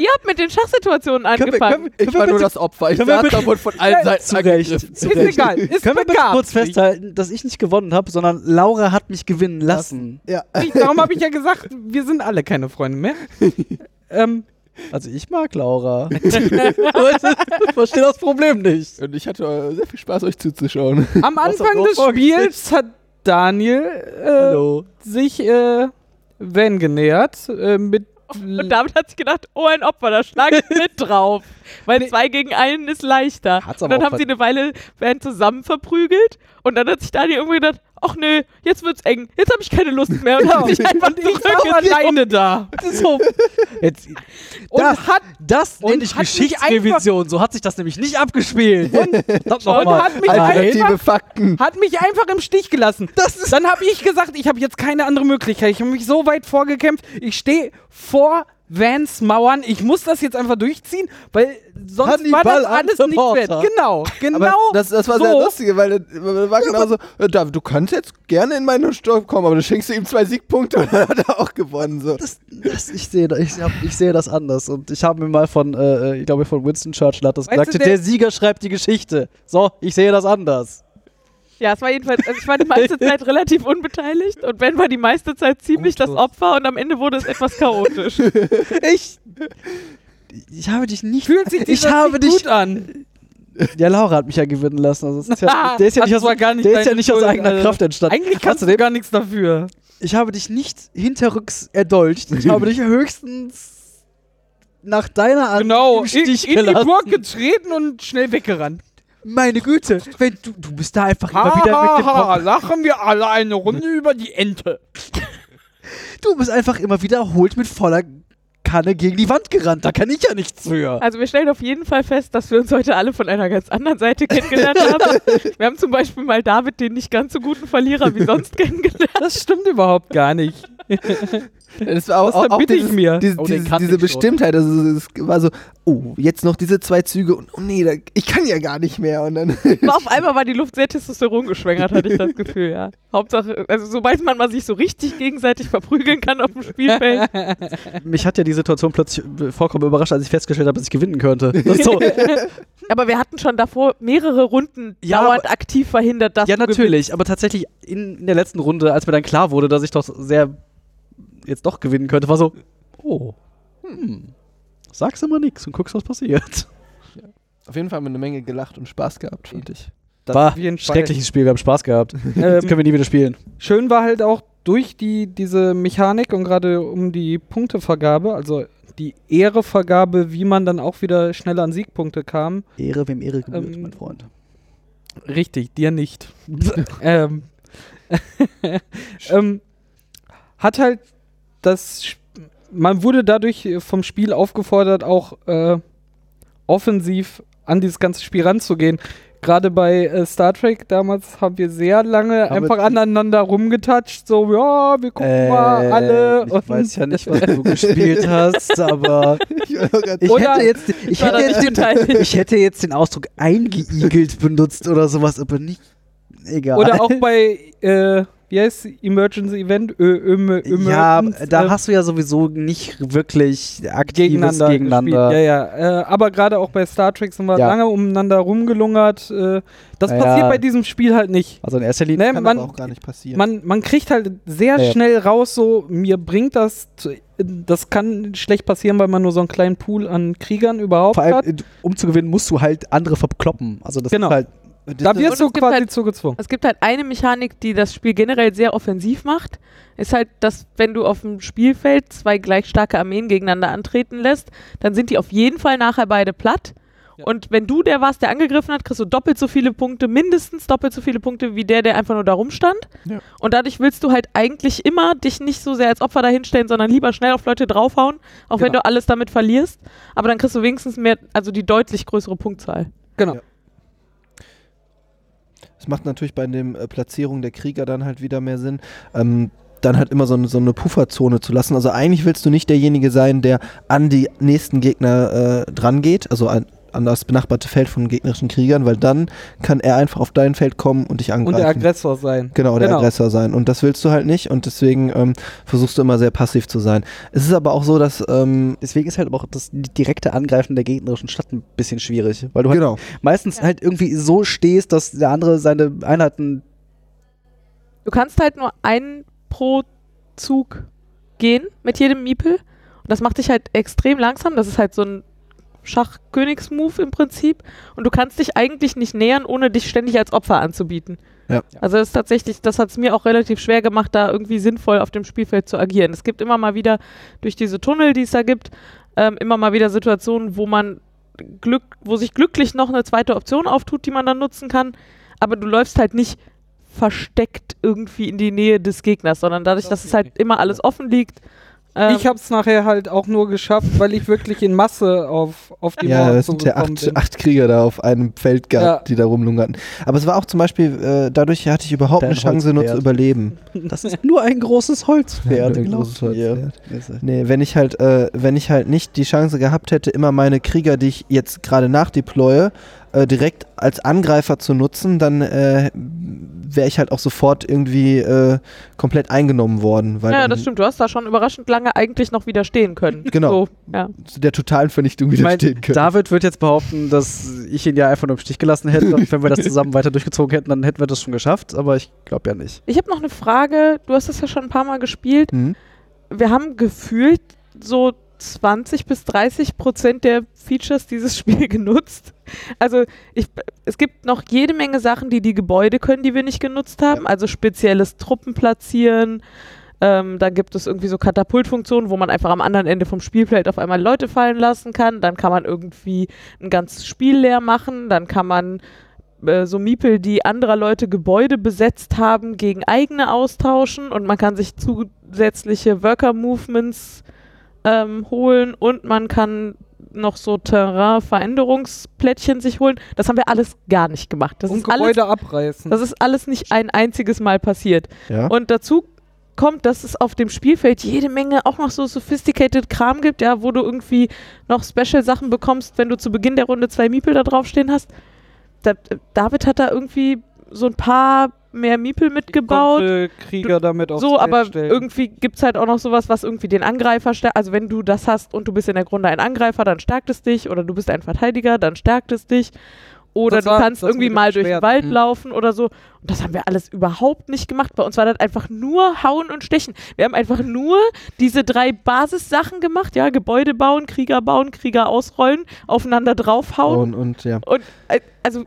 Ihr habt mit den Schachsituationen angefangen. Ich war nur das Opfer. Ich saß bitte- da wurde von allen *laughs* Seiten Zu Recht. angegriffen. Zu Ist egal. Ist Können wir bitte kurz festhalten, dass ich nicht gewonnen habe, sondern Laura hat mich gewinnen lassen. ja. Ich, darum habe ich ja gesagt, wir sind alle keine Freunde mehr. ähm, Also ich mag Laura. *laughs* ich verstehe das Problem nicht. Und ich hatte äh, sehr viel Spaß, euch zuzuschauen. *laughs* am Anfang des Spiels hat Daniel äh, sich äh, Van genähert äh, mit Und David hat sich gedacht, oh, ein Opfer, da schlage ich mit *laughs* drauf. Weil zwei gegen einen ist leichter. Hat's und dann haben sie eine Weile Van zusammen verprügelt. Und dann hat sich Daniel irgendwie gedacht, ach nö, jetzt wird's eng. Jetzt habe ich keine Lust mehr. Und hat sich einfach zurückgezogen. alleine da. So. Jetzt, Und das, hat das und nenne ich mich Geschichtsrevision. So hat sich das nämlich nicht abgespielt. Und, Und hat mich Fakten. hat mich einfach im Stich gelassen. Dann habe ich gesagt, ich habe jetzt keine andere Möglichkeit. Ich habe mich so weit vorgekämpft. Ich stehe vor Vans Mauern. Ich muss das jetzt einfach durchziehen, weil sonst Hannibal war das alles nicht wert. Genau, genau. Aber das, das war so. sehr lustig, weil das das war genau so, äh, David, du kannst jetzt gerne in meine Stopp kommen, aber dann schenkst du ihm zwei Siegpunkte und dann hat er auch gewonnen. So. das, das, ich, sehe, ich, hab, ich sehe das anders. Und ich habe mir mal von, äh, ich glaube von Winston Churchill hat das Weißt gesagt, du, der, der- Sieger schreibt die Geschichte. So, ich sehe das anders. Ja, es war jedenfalls, also ich war die meiste *laughs* Zeit relativ unbeteiligt und Ben war die meiste Zeit ziemlich das Opfer und am Ende wurde es etwas chaotisch. *laughs* Ich, ich habe dich nicht... Fühlt sich ich habe dich... gut an. Ja, Laura hat mich ja gewinnen lassen. Also ist ja, *laughs* der ist ja das nicht, aus, gar nicht der ist ja nicht aus eigener Alter. Kraft entstanden. Eigentlich kannst du gar nichts dafür. Ich habe dich nicht hinterrücks erdolcht. Ich habe dich höchstens nach deiner Art Genau, im in, Stich in die. Burg getreten und schnell weggerannt. Meine Güte, wenn du, du bist da einfach immer wieder mit dem Kopf. lachen wir alle eine Runde über die Ente. Du bist einfach immer wiederholt mit voller Kanne gegen die Wand gerannt. Da kann ich ja nichts für. Also wir stellen auf jeden Fall fest, dass wir uns heute alle von einer ganz anderen Seite kennengelernt *laughs* haben. Wir haben zum Beispiel mal David, den nicht ganz so guten Verlierer wie sonst kennengelernt. Das stimmt überhaupt gar nicht. *laughs* Das war auch, auch, auch ich dieses, mir. Diese, Oh, diese, diese. Bestimmtheit. Also es war so, oh, jetzt noch diese zwei Züge und oh nee, da, ich kann ja gar nicht mehr. Und dann *laughs* Aber auf einmal war die Luft sehr Testosteron geschwängert, hatte ich das Gefühl, ja. Hauptsache, also sobald man mal sich so richtig gegenseitig verprügeln kann auf dem Spielfeld. *laughs* Mich hat ja die Situation plötzlich äh, vollkommen überrascht, als ich festgestellt habe, dass ich gewinnen könnte. So. *laughs* Aber wir hatten schon davor mehrere Runden Ja, dauernd aber- aktiv verhindert, dass ja, du gewinnst. natürlich. Aber tatsächlich in, in der letzten Runde, als mir dann klar wurde, dass ich doch sehr jetzt doch gewinnen könnte, war so, oh, hm, sagst immer nichts und guckst, was passiert. auf jeden Fall haben wir eine Menge gelacht und Spaß gehabt, fand ich. Das War Fall. schreckliches Spiel, wir haben Spaß gehabt. *laughs* Das Ähm, können wir nie wieder spielen. schön war halt auch durch die, diese Mechanik und gerade um die Punktevergabe, also die Ehrevergabe, wie man dann auch wieder schneller an Siegpunkte kam. Ehre, wem Ehre gebührt, Ähm, mein Freund. Richtig, dir nicht. *laughs* ähm, *laughs* ähm, hat halt das. Sp- Man wurde dadurch äh, vom Spiel aufgefordert, auch äh, offensiv an dieses ganze Spiel ranzugehen. Gerade bei äh, Star Trek damals haben wir sehr lange Aber einfach aneinander rumgetatscht, so, ja, wir gucken mal alle. Äh, ich und- weiß ja nicht, *laughs* was du gespielt hast, aber ich Oder- hätte jetzt, *laughs* ich hätte jetzt, den, ich hätte jetzt den Ausdruck eingeigelt benutzt oder sowas, aber nicht. Egal. Oder auch bei, äh, wie heißt? Emergency Event? Ö, Ö, Ö, ja, da äh, hast du ja sowieso nicht wirklich aktives gegeneinander. Gegeneinander. Ja, ja. Äh, aber gerade auch bei Star Trek sind wir Ja. lange umeinander rumgelungert. Äh, das Ja, passiert bei diesem Spiel halt nicht. Also in erster Linie. Ne, Kann man, auch gar nicht passieren. man, man kriegt halt sehr Ja, schnell raus, so, mir bringt das, das kann schlecht passieren, weil man nur so einen kleinen Pool an Kriegern überhaupt Vor allem, hat. äh, um zu gewinnen, musst du halt andere verkloppen. Also das Genau. ist halt. Da wirst du es gibt quasi halt- zugezwungen. Es gibt halt eine Mechanik, die das Spiel generell sehr offensiv macht. Ist halt, dass wenn du auf dem Spielfeld zwei gleich starke Armeen gegeneinander antreten lässt, dann sind die auf jeden Fall nachher beide platt. Ja. Und wenn du der warst, der angegriffen hat, kriegst du doppelt so viele Punkte, mindestens doppelt so viele Punkte wie der, der einfach nur da rumstand. Ja. Und dadurch willst du halt eigentlich immer dich nicht so sehr als Opfer dahinstellen, sondern lieber schnell auf Leute draufhauen, auch wenn Genau. du alles damit verlierst. Aber dann kriegst du wenigstens mehr, also die deutlich größere Punktzahl. Genau. Ja. Macht natürlich bei dem äh, Platzierung der Krieger dann halt wieder mehr Sinn. Ähm, dann halt immer so, eine- so eine Pufferzone zu lassen. Also eigentlich willst du nicht derjenige sein, der an die nächsten Gegner äh, dran geht, also an, an das benachbarte Feld von gegnerischen Kriegern, weil dann kann er einfach auf dein Feld kommen und dich angreifen. Und der Aggressor sein. Genau, der Genau. Aggressor sein. Und das willst du halt nicht und deswegen ähm, versuchst du immer sehr passiv zu sein. Es ist aber auch so, dass ähm, Deswegen ist halt aber auch das direkte Angreifen der gegnerischen Stadt ein bisschen schwierig. Weil du halt genau. meistens Ja. halt irgendwie so stehst, dass der andere seine Einheiten. Du kannst halt nur einen pro Zug gehen mit jedem Miepel. Und das macht dich halt extrem langsam. Das ist halt so ein Schach-Königs-Move im Prinzip. Und du kannst dich eigentlich nicht nähern, ohne dich ständig als Opfer anzubieten. Ja. Also das ist tatsächlich, das hat es mir auch relativ schwer gemacht, da irgendwie sinnvoll auf dem Spielfeld zu agieren. Es gibt immer mal wieder durch diese Tunnel, die es da gibt, ähm, immer mal wieder Situationen, wo man Glück, wo sich glücklich noch eine zweite Option auftut, die man dann nutzen kann. Aber du läufst halt nicht versteckt irgendwie in die Nähe des Gegners, sondern dadurch, Das dass es halt immer alles offen liegt. Ähm, Ich habe es nachher halt auch nur geschafft, weil ich wirklich in Masse auf, auf die Ja, Mauer es sind ja acht, bin. acht Krieger da auf einem Feld gehabt, Ja. die da rumlungerten. Aber es war auch zum Beispiel, äh, dadurch hatte ich überhaupt Dein eine Chance, nur zu überleben. Das ist nur ein großes Holzpferd. Ja, ein glaub großes mir. Holzpferd. Nee, wenn ich halt, äh, wenn ich halt nicht die Chance gehabt hätte, immer meine Krieger, die ich jetzt gerade nachdeploye, äh, direkt als Angreifer zu nutzen, dann äh, wäre ich halt auch sofort irgendwie äh, komplett eingenommen worden. Weil ja, das stimmt. Du hast da schon überraschend lange eigentlich noch widerstehen können. *laughs* Genau. So, ja. zu der totalen Vernichtung Ich mein, widerstehen können. David wird jetzt behaupten, dass ich ihn ja einfach nur im Stich gelassen hätte und wenn wir das zusammen weiter durchgezogen hätten, dann hätten wir das schon geschafft, aber ich glaube ja nicht. Ich habe noch eine Frage. Du hast das ja schon ein paar Mal gespielt. Hm? Wir haben gefühlt so 20 bis 30 Prozent der Features dieses *laughs* Spiel genutzt. Also ich, es gibt noch jede Menge Sachen, die die Gebäude können, die wir nicht genutzt haben. Also spezielles Truppen platzieren. Ähm, dann gibt es irgendwie so Katapultfunktionen, wo man einfach am anderen Ende vom Spielfeld auf einmal Leute fallen lassen kann. Dann kann man irgendwie ein ganzes Spiel leer machen. Dann kann man äh, so Miepel, die anderer Leute Gebäude besetzt haben, gegen eigene austauschen. Und man kann sich zusätzliche Worker-Movements ähm, holen und man kann noch so Terrain-Veränderungsplättchen sich holen. Das haben wir alles gar nicht gemacht. Das, und ist alles, Gebäude abreißen. das ist alles nicht ein einziges Mal passiert. Ja. Und dazu kommt, dass es auf dem Spielfeld jede Menge auch noch so sophisticated Kram gibt, ja, wo du irgendwie noch Special-Sachen bekommst, wenn du zu Beginn der Runde zwei Miepel da draufstehen hast. Da, David hat da irgendwie so ein paar mehr Miepel mitgebaut. Konnte Krieger damit aufs So, Feld aber stellen. irgendwie gibt es halt auch noch sowas, was irgendwie den Angreifer stärkt. Also wenn du das hast und du bist in der Grunde ein Angreifer, dann stärkt es dich. Oder du bist ein Verteidiger, dann stärkt es dich. Oder Das du war- kannst irgendwie mal durch den. Wald Mhm. laufen oder so. Und das haben wir alles überhaupt nicht gemacht. Bei uns war das einfach nur Hauen und Stechen. Wir haben einfach nur diese drei Basissachen gemacht. Ja, Gebäude bauen, Krieger bauen, Krieger ausrollen, aufeinander draufhauen. und, und ja. Und äh, also,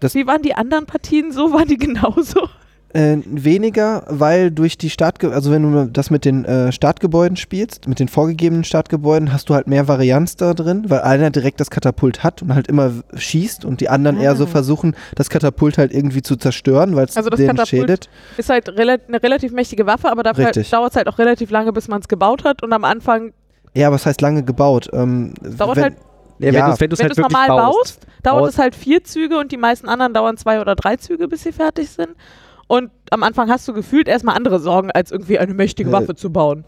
Das- wie waren die anderen Partien so? Waren die genauso? Äh, weniger, weil durch die Startge also wenn du das mit den äh, Startgebäuden spielst, mit den vorgegebenen Startgebäuden, hast du halt mehr Varianz da drin, weil einer direkt das Katapult hat und halt immer schießt und die anderen eher so Ah. versuchen, das Katapult halt irgendwie zu zerstören, weil es Also das denen Katapult schädet. Ist halt rela eine relativ mächtige Waffe, aber dafür Richtig. dauert es halt auch relativ lange, bis man es gebaut hat. Und am Anfang Ja, was heißt lange gebaut? Ähm, dauert wenn, halt, Ja, Ja. wenn du wenn halt es wirklich normal baust. baust, dauert Baut- es halt vier Züge und die meisten anderen dauern zwei oder drei Züge, bis sie fertig sind. Und am Anfang hast du gefühlt erstmal andere Sorgen, als irgendwie eine mächtige Äh, Waffe zu bauen.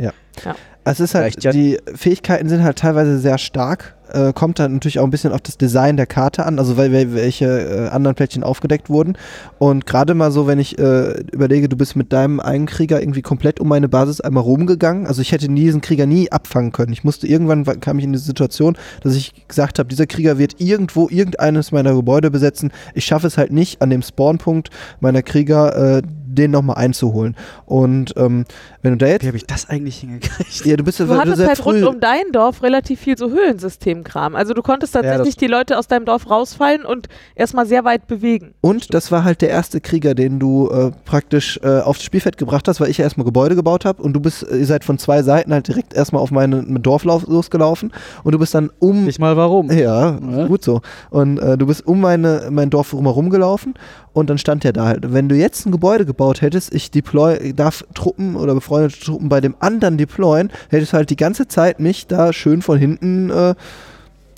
Es ist halt, ja. die Fähigkeiten sind halt teilweise sehr stark. Äh, kommt dann natürlich auch ein bisschen auf das Design der Karte an, also weil, wel- welche äh, anderen Plättchen aufgedeckt wurden. Und gerade mal so, wenn ich äh, überlege, du bist mit deinem einen Krieger irgendwie komplett um meine Basis einmal rumgegangen. Also ich hätte diesen Krieger nie abfangen können. Ich musste irgendwann wa- kam ich in die Situation, dass ich gesagt habe, dieser Krieger wird irgendwo irgendeines meiner Gebäude besetzen. Ich schaffe es halt nicht, an dem Spawnpunkt meiner Krieger äh, den nochmal einzuholen. Und ähm, wenn du da jetzt Wie habe ich das eigentlich hingekriegt? ja, du bist ja Du hattest sehr halt früh. rund um dein Dorf relativ viel so Höhlensystemkram. Also du konntest Ja, tatsächlich das- die Leute aus deinem Dorf rausfallen und erstmal sehr weit bewegen. Und das war halt der erste Krieger, den du äh, praktisch äh, aufs Spielfeld gebracht hast, weil ich ja erstmal Gebäude gebaut habe und du bist, ihr seid von zwei Seiten halt direkt erstmal auf meinen Dorflauf losgelaufen und du bist dann um. Nicht mal warum. Ja, Ja. gut so. Und äh, du bist um meine, mein Dorf rumherum gelaufen und dann stand der da halt. Wenn du jetzt ein Gebäude gebaut hättest, ich deploy, darf Truppen oder befreundete Truppen bei dem anderen deployen, hättest du halt die ganze Zeit mich da schön von hinten, äh,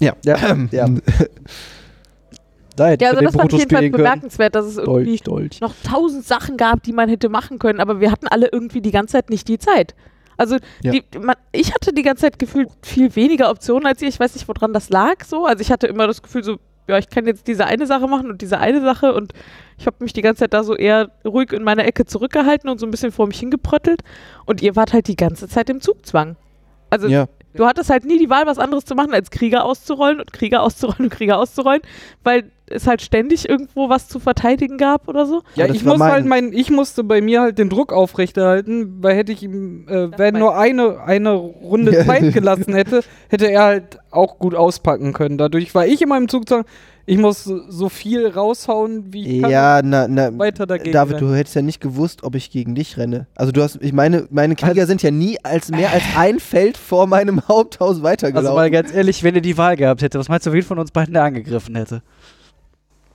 ja. Ja, ja. *laughs* Da hätte Ja, ich also das fand ich Brutus jedenfalls spielen können. bemerkenswert, dass es irgendwie Dolch, Dolch. noch tausend Sachen gab, die man hätte machen können, aber wir hatten alle irgendwie die ganze Zeit nicht die Zeit. Also Ja. die, man, ich hatte die ganze Zeit gefühlt viel weniger Optionen als ihr. Ich weiß nicht, woran das lag so. Also ich hatte immer das Gefühl so, ja, ich kann jetzt diese eine Sache machen und diese eine Sache und ich habe mich die ganze Zeit da so eher ruhig in meiner Ecke zurückgehalten und so ein bisschen vor mich hingepröttelt und ihr wart halt die ganze Zeit im Zugzwang. Also ja. Du hattest halt nie die Wahl, was anderes zu machen, als Krieger auszurollen und Krieger auszurollen und Krieger auszurollen, weil es halt ständig irgendwo was zu verteidigen gab oder so. Ja, ich muss mein- halt mein, ich musste bei mir halt den Druck aufrechterhalten, weil hätte ich ihm, äh, wenn nur eine, eine Runde. Zeit gelassen hätte, hätte er halt auch gut auspacken können. Dadurch war ich immer im Zug sagen, ich muss so- viel raushauen, wie ich kann. Ja, na, na, weiter dagegen David, rennen. du hättest ja nicht gewusst, ob ich gegen dich renne. Also du hast, ich meine, meine Krieger sind ja nie als mehr als ein Feld vor meinem *laughs* Haupthaus weitergelaufen. Also mal ganz ehrlich, wenn ihr die Wahl gehabt hätte, was meinst du, wen von uns beiden der angegriffen hätte?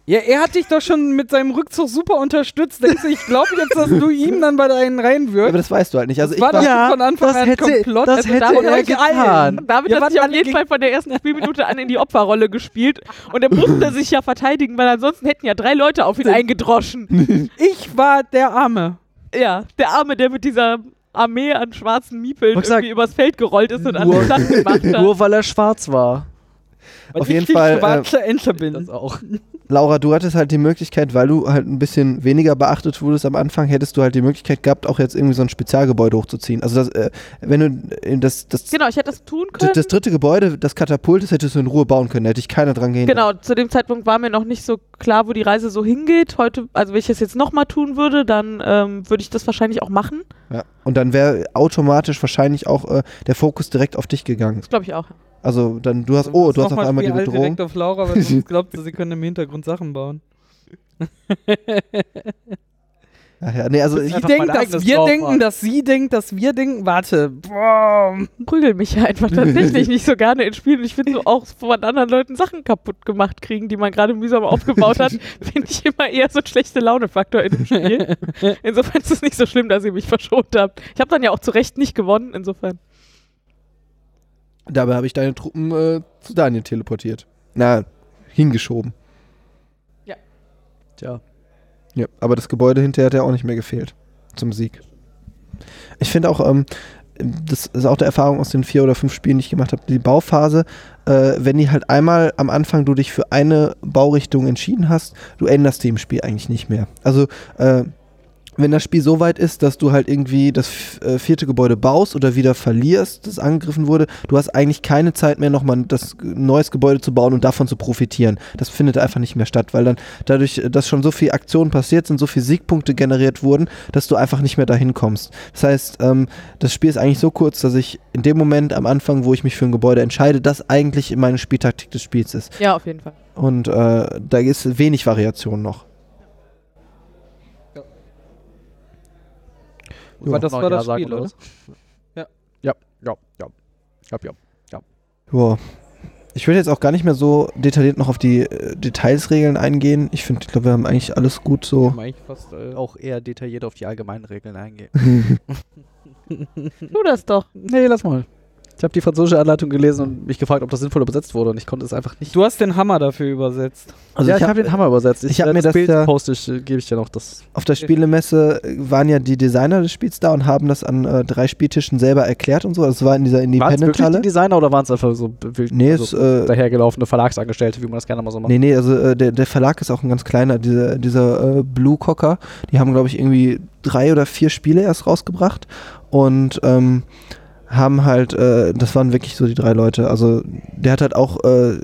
Ja, er hat dich doch schon mit seinem Rückzug super unterstützt. Denkst du, ich glaube jetzt, dass du ihm dann bei deinen aber reinwirkst? das weißt du halt nicht. Also ich war Ja, von Anfang das an hätte- Komplott. das Also hätte David er getan. allen. David Ihr hat sich auf jeden Fall von der ersten Spielminute an in die Opferrolle gespielt und er musste sich ja verteidigen, weil ansonsten hätten ja drei Leute auf ihn eingedroschen. *laughs* Ich war der Arme. ja, der Arme, der mit dieser Armee an schwarzen Miepeln Ich sag, irgendwie übers Feld gerollt ist und nur- alles platt gemacht *laughs* hat. Nur weil er schwarz war. Weil Auf ich jeden Fall, äh, schwarze Ente bin. Das auch. Laura, du hattest halt die Möglichkeit, weil du halt ein bisschen weniger beachtet wurdest am Anfang, hättest du halt die Möglichkeit gehabt, auch jetzt irgendwie so ein Spezialgebäude hochzuziehen. Also das, äh, wenn du äh, das, das, Genau, ich hätte das tun können. das dritte Gebäude, das Katapult, das hättest du in Ruhe bauen können, da hätte ich keiner dran gehindert. Genau, zu dem Zeitpunkt war mir noch nicht so klar, wo die Reise so hingeht. Heute, also wenn ich das jetzt nochmal tun würde, dann ähm, würde ich das wahrscheinlich auch machen. Ja. Und dann wäre automatisch wahrscheinlich auch äh, der Fokus direkt auf dich gegangen. Das glaube ich auch. Also dann, du hast, oh, du hast auf einmal die Spiel alt Bedrohung. direkt auf Laura, weil sonst *laughs* glaubt sie, sie können im Hintergrund Sachen bauen. Ach ja, nee, also ich, Sie mein dass wir denken, war. dass sie denkt, dass wir denken. Warte. Boah. Prügel mich ja einfach tatsächlich *laughs* nicht so gerne in Spielen. Und ich finde so auch von anderen Leuten Sachen kaputt gemacht kriegen, die man gerade mühsam aufgebaut hat, *laughs* finde ich immer eher so ein schlechte Laune-Faktor in dem Spiel. Insofern ist es nicht so schlimm, dass ihr mich verschont habt. Ich habe dann ja auch zu Recht nicht gewonnen, insofern. Dabei habe ich deine Truppen äh, zu Daniel teleportiert. Na, hingeschoben. Tja. Ja, aber das Gebäude hinterher hat ja auch nicht mehr gefehlt zum Sieg. Ich finde auch, ähm, das ist auch der Erfahrung aus den vier oder fünf Spielen, die ich gemacht habe, die Bauphase, äh, wenn die halt einmal am Anfang du dich für eine Baurichtung entschieden hast, du änderst die im Spiel eigentlich nicht mehr. Also, äh, wenn das Spiel so weit ist, dass du halt irgendwie das äh, vierte Gebäude baust oder wieder verlierst, das angegriffen wurde, du hast eigentlich keine Zeit mehr, nochmal das neues Gebäude zu bauen und davon zu profitieren. Das findet einfach nicht mehr statt, weil dann dadurch, äh, dass schon so viel Aktionen passiert sind, so viele Siegpunkte generiert wurden, dass du einfach nicht mehr dahin kommst. Das heißt, ähm, das Spiel ist eigentlich so kurz, dass ich in dem Moment am Anfang, wo ich mich für ein Gebäude entscheide, das eigentlich meine Spieltaktik des Spiels ist. Ja, auf jeden Fall. Und äh, da ist wenig Variation noch. Aber das noch war Ja das Spiel, oder was? Ja. Ja, ja, ja. Ja, ja. Ja. Ich will jetzt auch gar nicht mehr so detailliert noch auf die äh, Detailsregeln eingehen. Ich finde, ich glaube, wir haben eigentlich alles gut so. Haben eigentlich fast, äh, Auch eher detailliert auf die allgemeinen Regeln eingehen. *laughs* *laughs* Tu das doch. nee, lass mal. Ich habe die französische Anleitung gelesen und mich gefragt, ob das sinnvoll übersetzt wurde und ich konnte es einfach nicht. Du hast den Hammer dafür übersetzt. Also ja, ich ich habe habe den Hammer übersetzt. ich hab äh, mir das Bild ja- poste ich, äh, gebe ich dir noch das. auf der Spielemesse waren ja die Designer des Spiels da und haben das an äh, drei Spieltischen selber erklärt und so. Das war in dieser Waren es wirklich die Independent-Halle. Designer oder waren es einfach so wild, Nee, so es, äh, dahergelaufene Verlagsangestellte, wie man das gerne mal so macht? Nee, nee, also äh, der, der Verlag ist auch ein ganz kleiner, dieser, dieser äh, Blue Cocker. Die haben, glaube ich, irgendwie drei oder vier Spiele erst rausgebracht und ähm, haben halt, äh, das waren wirklich so die drei Leute. Also der hat halt auch, äh,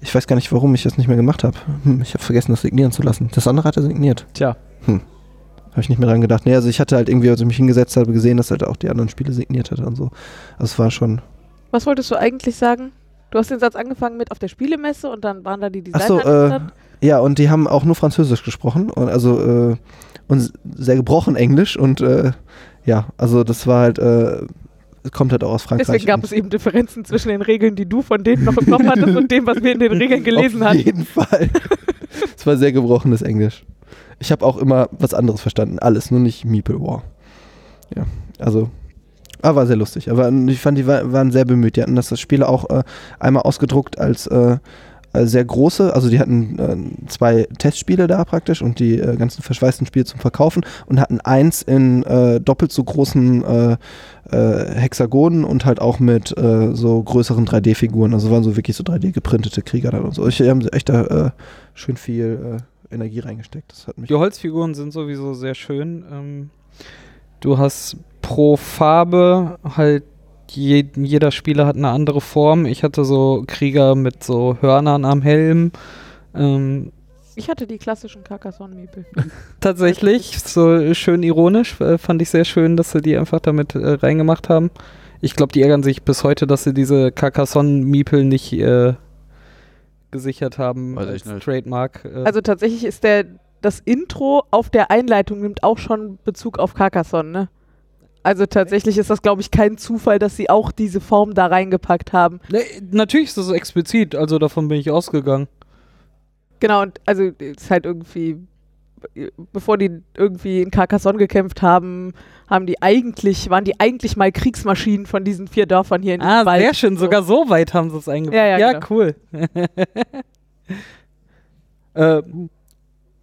ich weiß gar nicht, warum ich das nicht mehr gemacht habe. Hm, ich habe vergessen, das signieren zu lassen. Das andere hat er signiert. Tja, Habe ich nicht mehr dran gedacht. Nee, also ich hatte halt irgendwie, als ich mich hingesetzt habe, gesehen, dass er halt auch die anderen Spiele signiert hat und so. Also es war schon. Was wolltest du eigentlich sagen? Du hast den Satz angefangen mit auf der Spielemesse und dann waren da die Designer. so, am äh. Ja, und die haben auch nur Französisch gesprochen und also äh, und sehr gebrochen Englisch und äh, ja, also das war halt, äh, kommt halt auch aus Frankreich. Deswegen gab es eben Differenzen zwischen den Regeln, die du von denen noch im Kopf *laughs* hattest und dem, was wir in den Regeln gelesen Auf hatten. jeden Fall. *laughs* Es war sehr gebrochenes Englisch. Ich habe auch immer was anderes verstanden, alles, nur nicht Meeple War. Ja, also aber war sehr lustig. Aber ich fand, die wa- waren sehr bemüht. Die hatten das, das Spiel auch äh, einmal ausgedruckt als äh, sehr große, also die hatten äh, zwei Testspiele da praktisch und die äh, ganzen verschweißten Spiele zum Verkaufen und hatten eins in äh, doppelt so großen äh, äh, Hexagonen und halt auch mit äh, so größeren 3D-Figuren. Also waren so wirklich so 3D geprintete Krieger dann und so. Ich haben echt da äh, schön viel äh, Energie reingesteckt. Das hat mich Die Holzfiguren sind sowieso sehr schön. Ähm, du hast pro Farbe halt je, jeder Spieler hat eine andere Form. Ich hatte so Krieger mit so Hörnern am Helm. Ähm, Ich hatte die klassischen Carcassonne-Miepel. *laughs* tatsächlich, so schön ironisch, äh, fand ich sehr schön, dass sie die einfach damit äh, reingemacht haben. Ich glaube, die ärgern sich bis heute, dass sie diese Carcassonne-Miepel nicht äh, gesichert haben Weiß ich als nicht. Trademark. Äh, Also tatsächlich ist der das Intro auf der Einleitung nimmt auch schon Bezug auf Carcassonne, ne? Also tatsächlich ist das, glaube ich, kein Zufall, dass sie auch diese Form da reingepackt haben. ne, natürlich ist das explizit, also davon bin ich ausgegangen. Genau, und also ist halt irgendwie, bevor die irgendwie in Carcassonne gekämpft haben, haben die eigentlich, waren die eigentlich mal Kriegsmaschinen von diesen vier Dörfern hier in Ah, Wald. sehr schön. So. Sogar so weit haben sie es eingebaut. Ja, ja, genau. cool. *laughs* äh,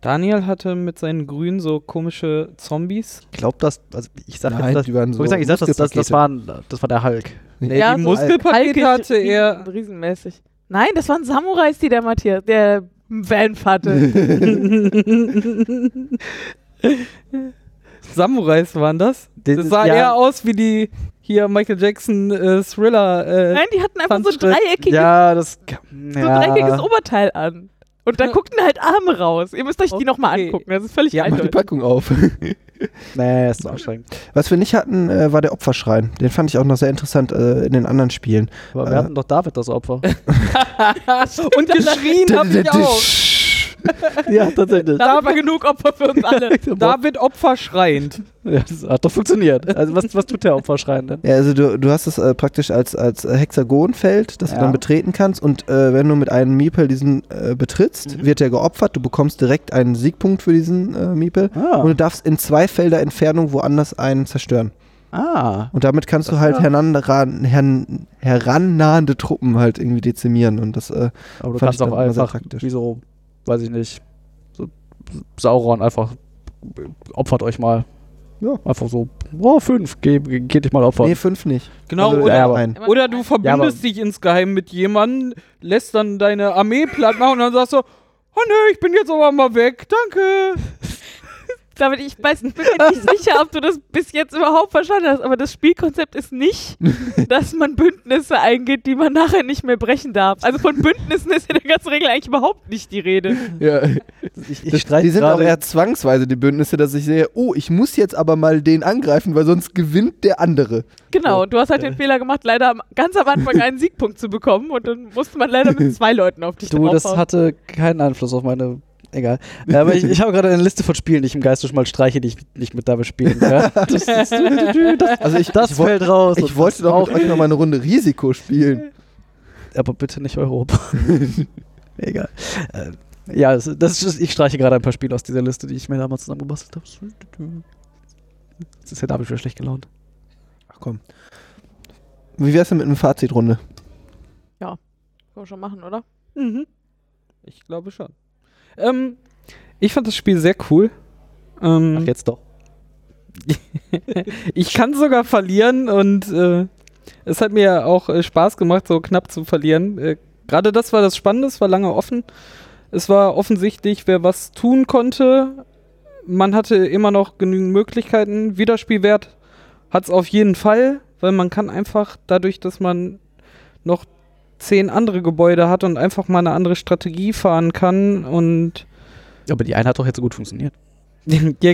Daniel hatte mit seinen Grünen so komische Zombies. ich glaube, das, also ich sag Nein, das, die waren ich so sag, ich sag das, das, das, waren, das war der Hulk. Nee, Ja, die so Muskelpakete hatte riesen, er. Riesenmäßig. Nein, das waren Samurais, die der Matthias, der Vanf hatte. *laughs* Samurais waren das? Das sah ja, eher aus wie die hier Michael Jackson äh, Thriller. Äh, Nein, die hatten einfach so ein dreieckiges, Ja, das. so ein dreieckiges Oberteil an. Und da guckten halt Arme raus. Ihr müsst euch die nochmal Okay. angucken. Das ist völlig Ja, Mach die eindeutig. Packung auf. *laughs* Nee, ist zu anstrengend. Was wir nicht hatten, äh, war der Opferschrein. Den fand ich auch noch sehr interessant äh, in den anderen Spielen. Aber wir Äh. hatten doch David das Opfer. *laughs* *laughs* und geschrien hab ich auch. *laughs* ja, tatsächlich. Da war genug Opfer für uns alle. *laughs* David Opfer schreiend. Ja, das hat doch funktioniert. Also, was, was tut der Opferschrein denn? Ja, also du, du hast es äh, praktisch als, als Hexagonfeld, das Ja. du dann betreten kannst und äh, wenn du mit einem Miepel diesen äh, betrittst, Mhm. wird der geopfert, du bekommst direkt einen Siegpunkt für diesen äh, Miepel Ah. und du darfst in zwei Felder Entfernung woanders einen zerstören. ah. Und damit kannst du halt heran, herannahende Truppen halt irgendwie dezimieren und das äh, Aber du Fand kannst ich auch einfach, praktisch. wie so, weiß ich nicht, so Sauron einfach opfert euch mal. Ja. Einfach so, oh, fünf, geh, geh, geht dich mal opfern. nee, fünf nicht. Genau, Also, oder, ja, aber- oder du verbündest aber- dich insgeheim mit jemandem, lässt dann deine Armee platt machen und dann sagst du, oh nö, ich bin jetzt aber mal weg, danke. *laughs* David, ich weiß, bin mir nicht *laughs* sicher, ob du das bis jetzt überhaupt verstanden hast, aber das Spielkonzept ist nicht, *laughs* dass man Bündnisse eingeht, die man nachher nicht mehr brechen darf. Also von Bündnissen ist in der ganzen Regel eigentlich überhaupt nicht die Rede. Ja. ich, ich Das, streite die sind auch gerade- eher zwangsweise die Bündnisse, dass ich sehe, oh, ich muss jetzt aber mal den angreifen, weil sonst gewinnt der andere. Genau, und du hast halt den Fehler gemacht, leider am- ganz am Anfang einen Siegpunkt zu bekommen und dann musste man leider mit *laughs* zwei Leuten auf dich Du, das hatte keinen Einfluss auf meine Egal. Ja, aber ich, ich habe gerade eine Liste von Spielen, die ich im Geiste schon mal streiche, die ich nicht mit dabei spielen kann. *laughs* Das, das, das, Also ich, das ich, fällt raus. ich wollte doch auch mit euch noch mal eine Runde Risiko spielen. *laughs* aber bitte nicht Europa. *laughs* Egal. Äh, ja, das, das ist, ich streiche gerade ein paar Spiele aus dieser Liste, die ich mir damals zusammengebastelt habe. Das ist ja damit wieder schlecht gelaunt. Ach komm. Wie wär's denn mit einer Fazitrunde? Können wir schon machen, oder? Mhm. Ich glaube schon. Ähm, ich fand das Spiel sehr cool. Ähm, Ach, jetzt doch. *laughs* ich kann sogar verlieren und äh, es hat mir auch äh, Spaß gemacht, so knapp zu verlieren. Äh, Gerade das war das Spannende, es war lange offen. Es war offensichtlich, wer was tun konnte. Man hatte immer noch genügend Möglichkeiten. Wiederspielwert hat es auf jeden Fall, weil man kann einfach dadurch, dass man noch zehn andere Gebäude hat und einfach mal eine andere Strategie fahren kann und Aber die eine hat doch jetzt so gut funktioniert. *laughs* ja,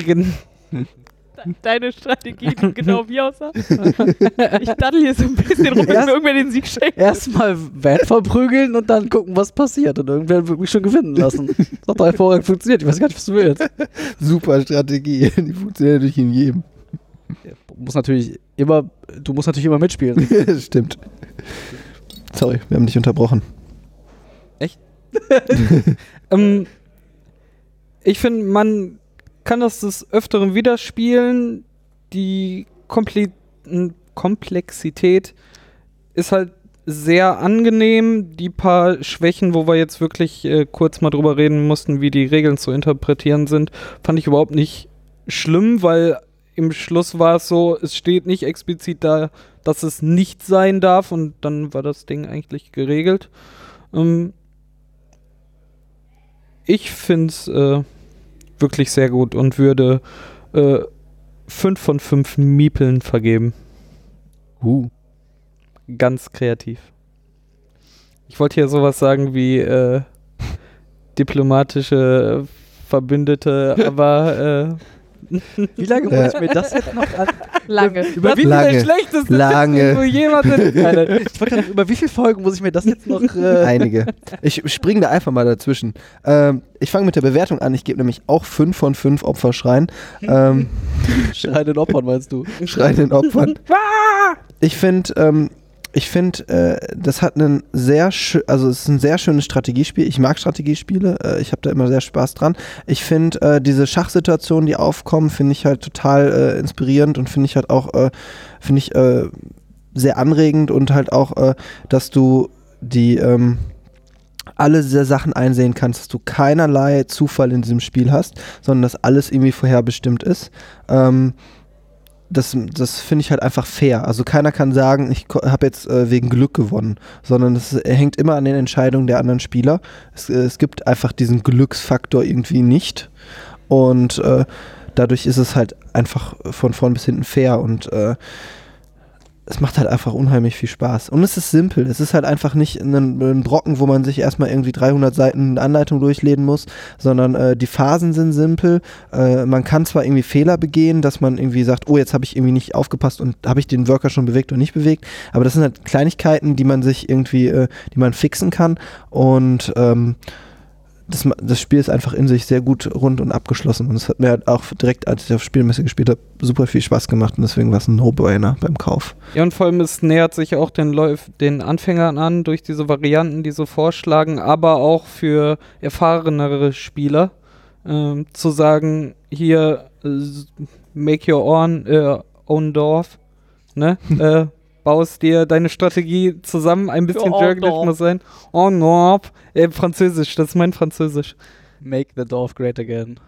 Deine Strategie, die genau wie aussah. Ich daddel hier so ein bisschen rum, Erst- mir irgendwer den Sieg schenkt. Erstmal Van verprügeln und dann gucken, was passiert. Und irgendwer wird mich schon gewinnen lassen. Das hat doch hervorragend funktioniert. Ich weiß gar nicht, was du willst. Super Strategie. *laughs* Die funktioniert natürlich in jedem. Du musst natürlich immer, du musst natürlich immer mitspielen. Das *laughs* Stimmt. Sorry, wir haben dich unterbrochen. *laughs* Ähm, ich finde, man kann das des Öfteren wieder spielen. Die Komple n- Komplexität ist halt sehr angenehm. Die paar Schwächen, wo wir jetzt wirklich äh, kurz mal drüber reden mussten, wie die Regeln zu interpretieren sind, fand ich überhaupt nicht schlimm, weil im Schluss war es so, es steht nicht explizit da, dass es nicht sein darf und dann war das Ding eigentlich geregelt. Ähm, ich finde es äh, wirklich sehr gut und würde äh, 5 von 5 Miepeln vergeben. Uh. Ganz kreativ. Ich wollte hier sowas sagen wie äh, diplomatische Verbündete, *laughs* aber *laughs* Wie lange muss ich mir das jetzt noch an? Lange. über wie Lange, schlechteste lange. In- *laughs* Nein, nein, ich wollte gerade, über wie viele Folgen muss ich mir das jetzt noch äh, Einige. Ich springe da einfach mal dazwischen. Ähm, ich fange mit der Bewertung an. Ich gebe nämlich auch 5 von 5 Opferschreien. Ähm, *laughs* schreien Opfern, meinst du? schreienden Opfern. Ich finde, ähm, ich finde, äh, das hat einen sehr also es ist ein sehr schönes Strategiespiel. Ich mag Strategiespiele. Äh, ich habe da immer sehr Spaß dran. Ich finde äh, diese Schachsituationen, die aufkommen, finde ich halt total äh, inspirierend und finde ich halt auch, äh, finde ich äh, sehr anregend und halt auch, dass du die ähm, alle diese Sachen einsehen kannst, dass du keinerlei Zufall in diesem Spiel hast, sondern dass alles irgendwie vorherbestimmt ist. Ähm, das, das finde ich halt einfach fair. Also keiner kann sagen, ich habe jetzt äh, wegen Glück gewonnen, sondern es hängt immer an den Entscheidungen der anderen Spieler. Es, äh, es gibt einfach diesen Glücksfaktor irgendwie nicht. Und äh, dadurch ist es halt einfach von vorn bis hinten fair und äh, es macht halt einfach unheimlich viel Spaß. Und es ist simpel. Es ist halt einfach nicht ein, ein Brocken, wo man sich erstmal irgendwie 300 Seiten Anleitung durchlesen muss, sondern äh, die Phasen sind simpel. Äh, man kann zwar irgendwie Fehler begehen, dass man irgendwie sagt, oh, jetzt habe ich irgendwie nicht aufgepasst und habe ich den Worker schon bewegt oder nicht bewegt, aber das sind halt Kleinigkeiten, die man sich irgendwie, äh, die man fixen kann und ähm, das, das Spiel ist einfach in sich sehr gut rund und abgeschlossen und es hat mir halt auch direkt, als ich auf Spielmesse gespielt habe, super viel Spaß gemacht und deswegen war es ein No-Brainer beim Kauf. Ja, und vor allem, es nähert sich auch den, Läuf den Anfängern an durch diese Varianten, die so vorschlagen, aber auch für erfahrenere Spieler ähm, zu sagen, hier, äh, make your own, äh, own Dorf, ne? *laughs* äh, baust dir deine Strategie zusammen, ein bisschen Für Jerglish muss sein. En Dorf, äh, Französisch, das ist mein Französisch. Make the Dorf great again.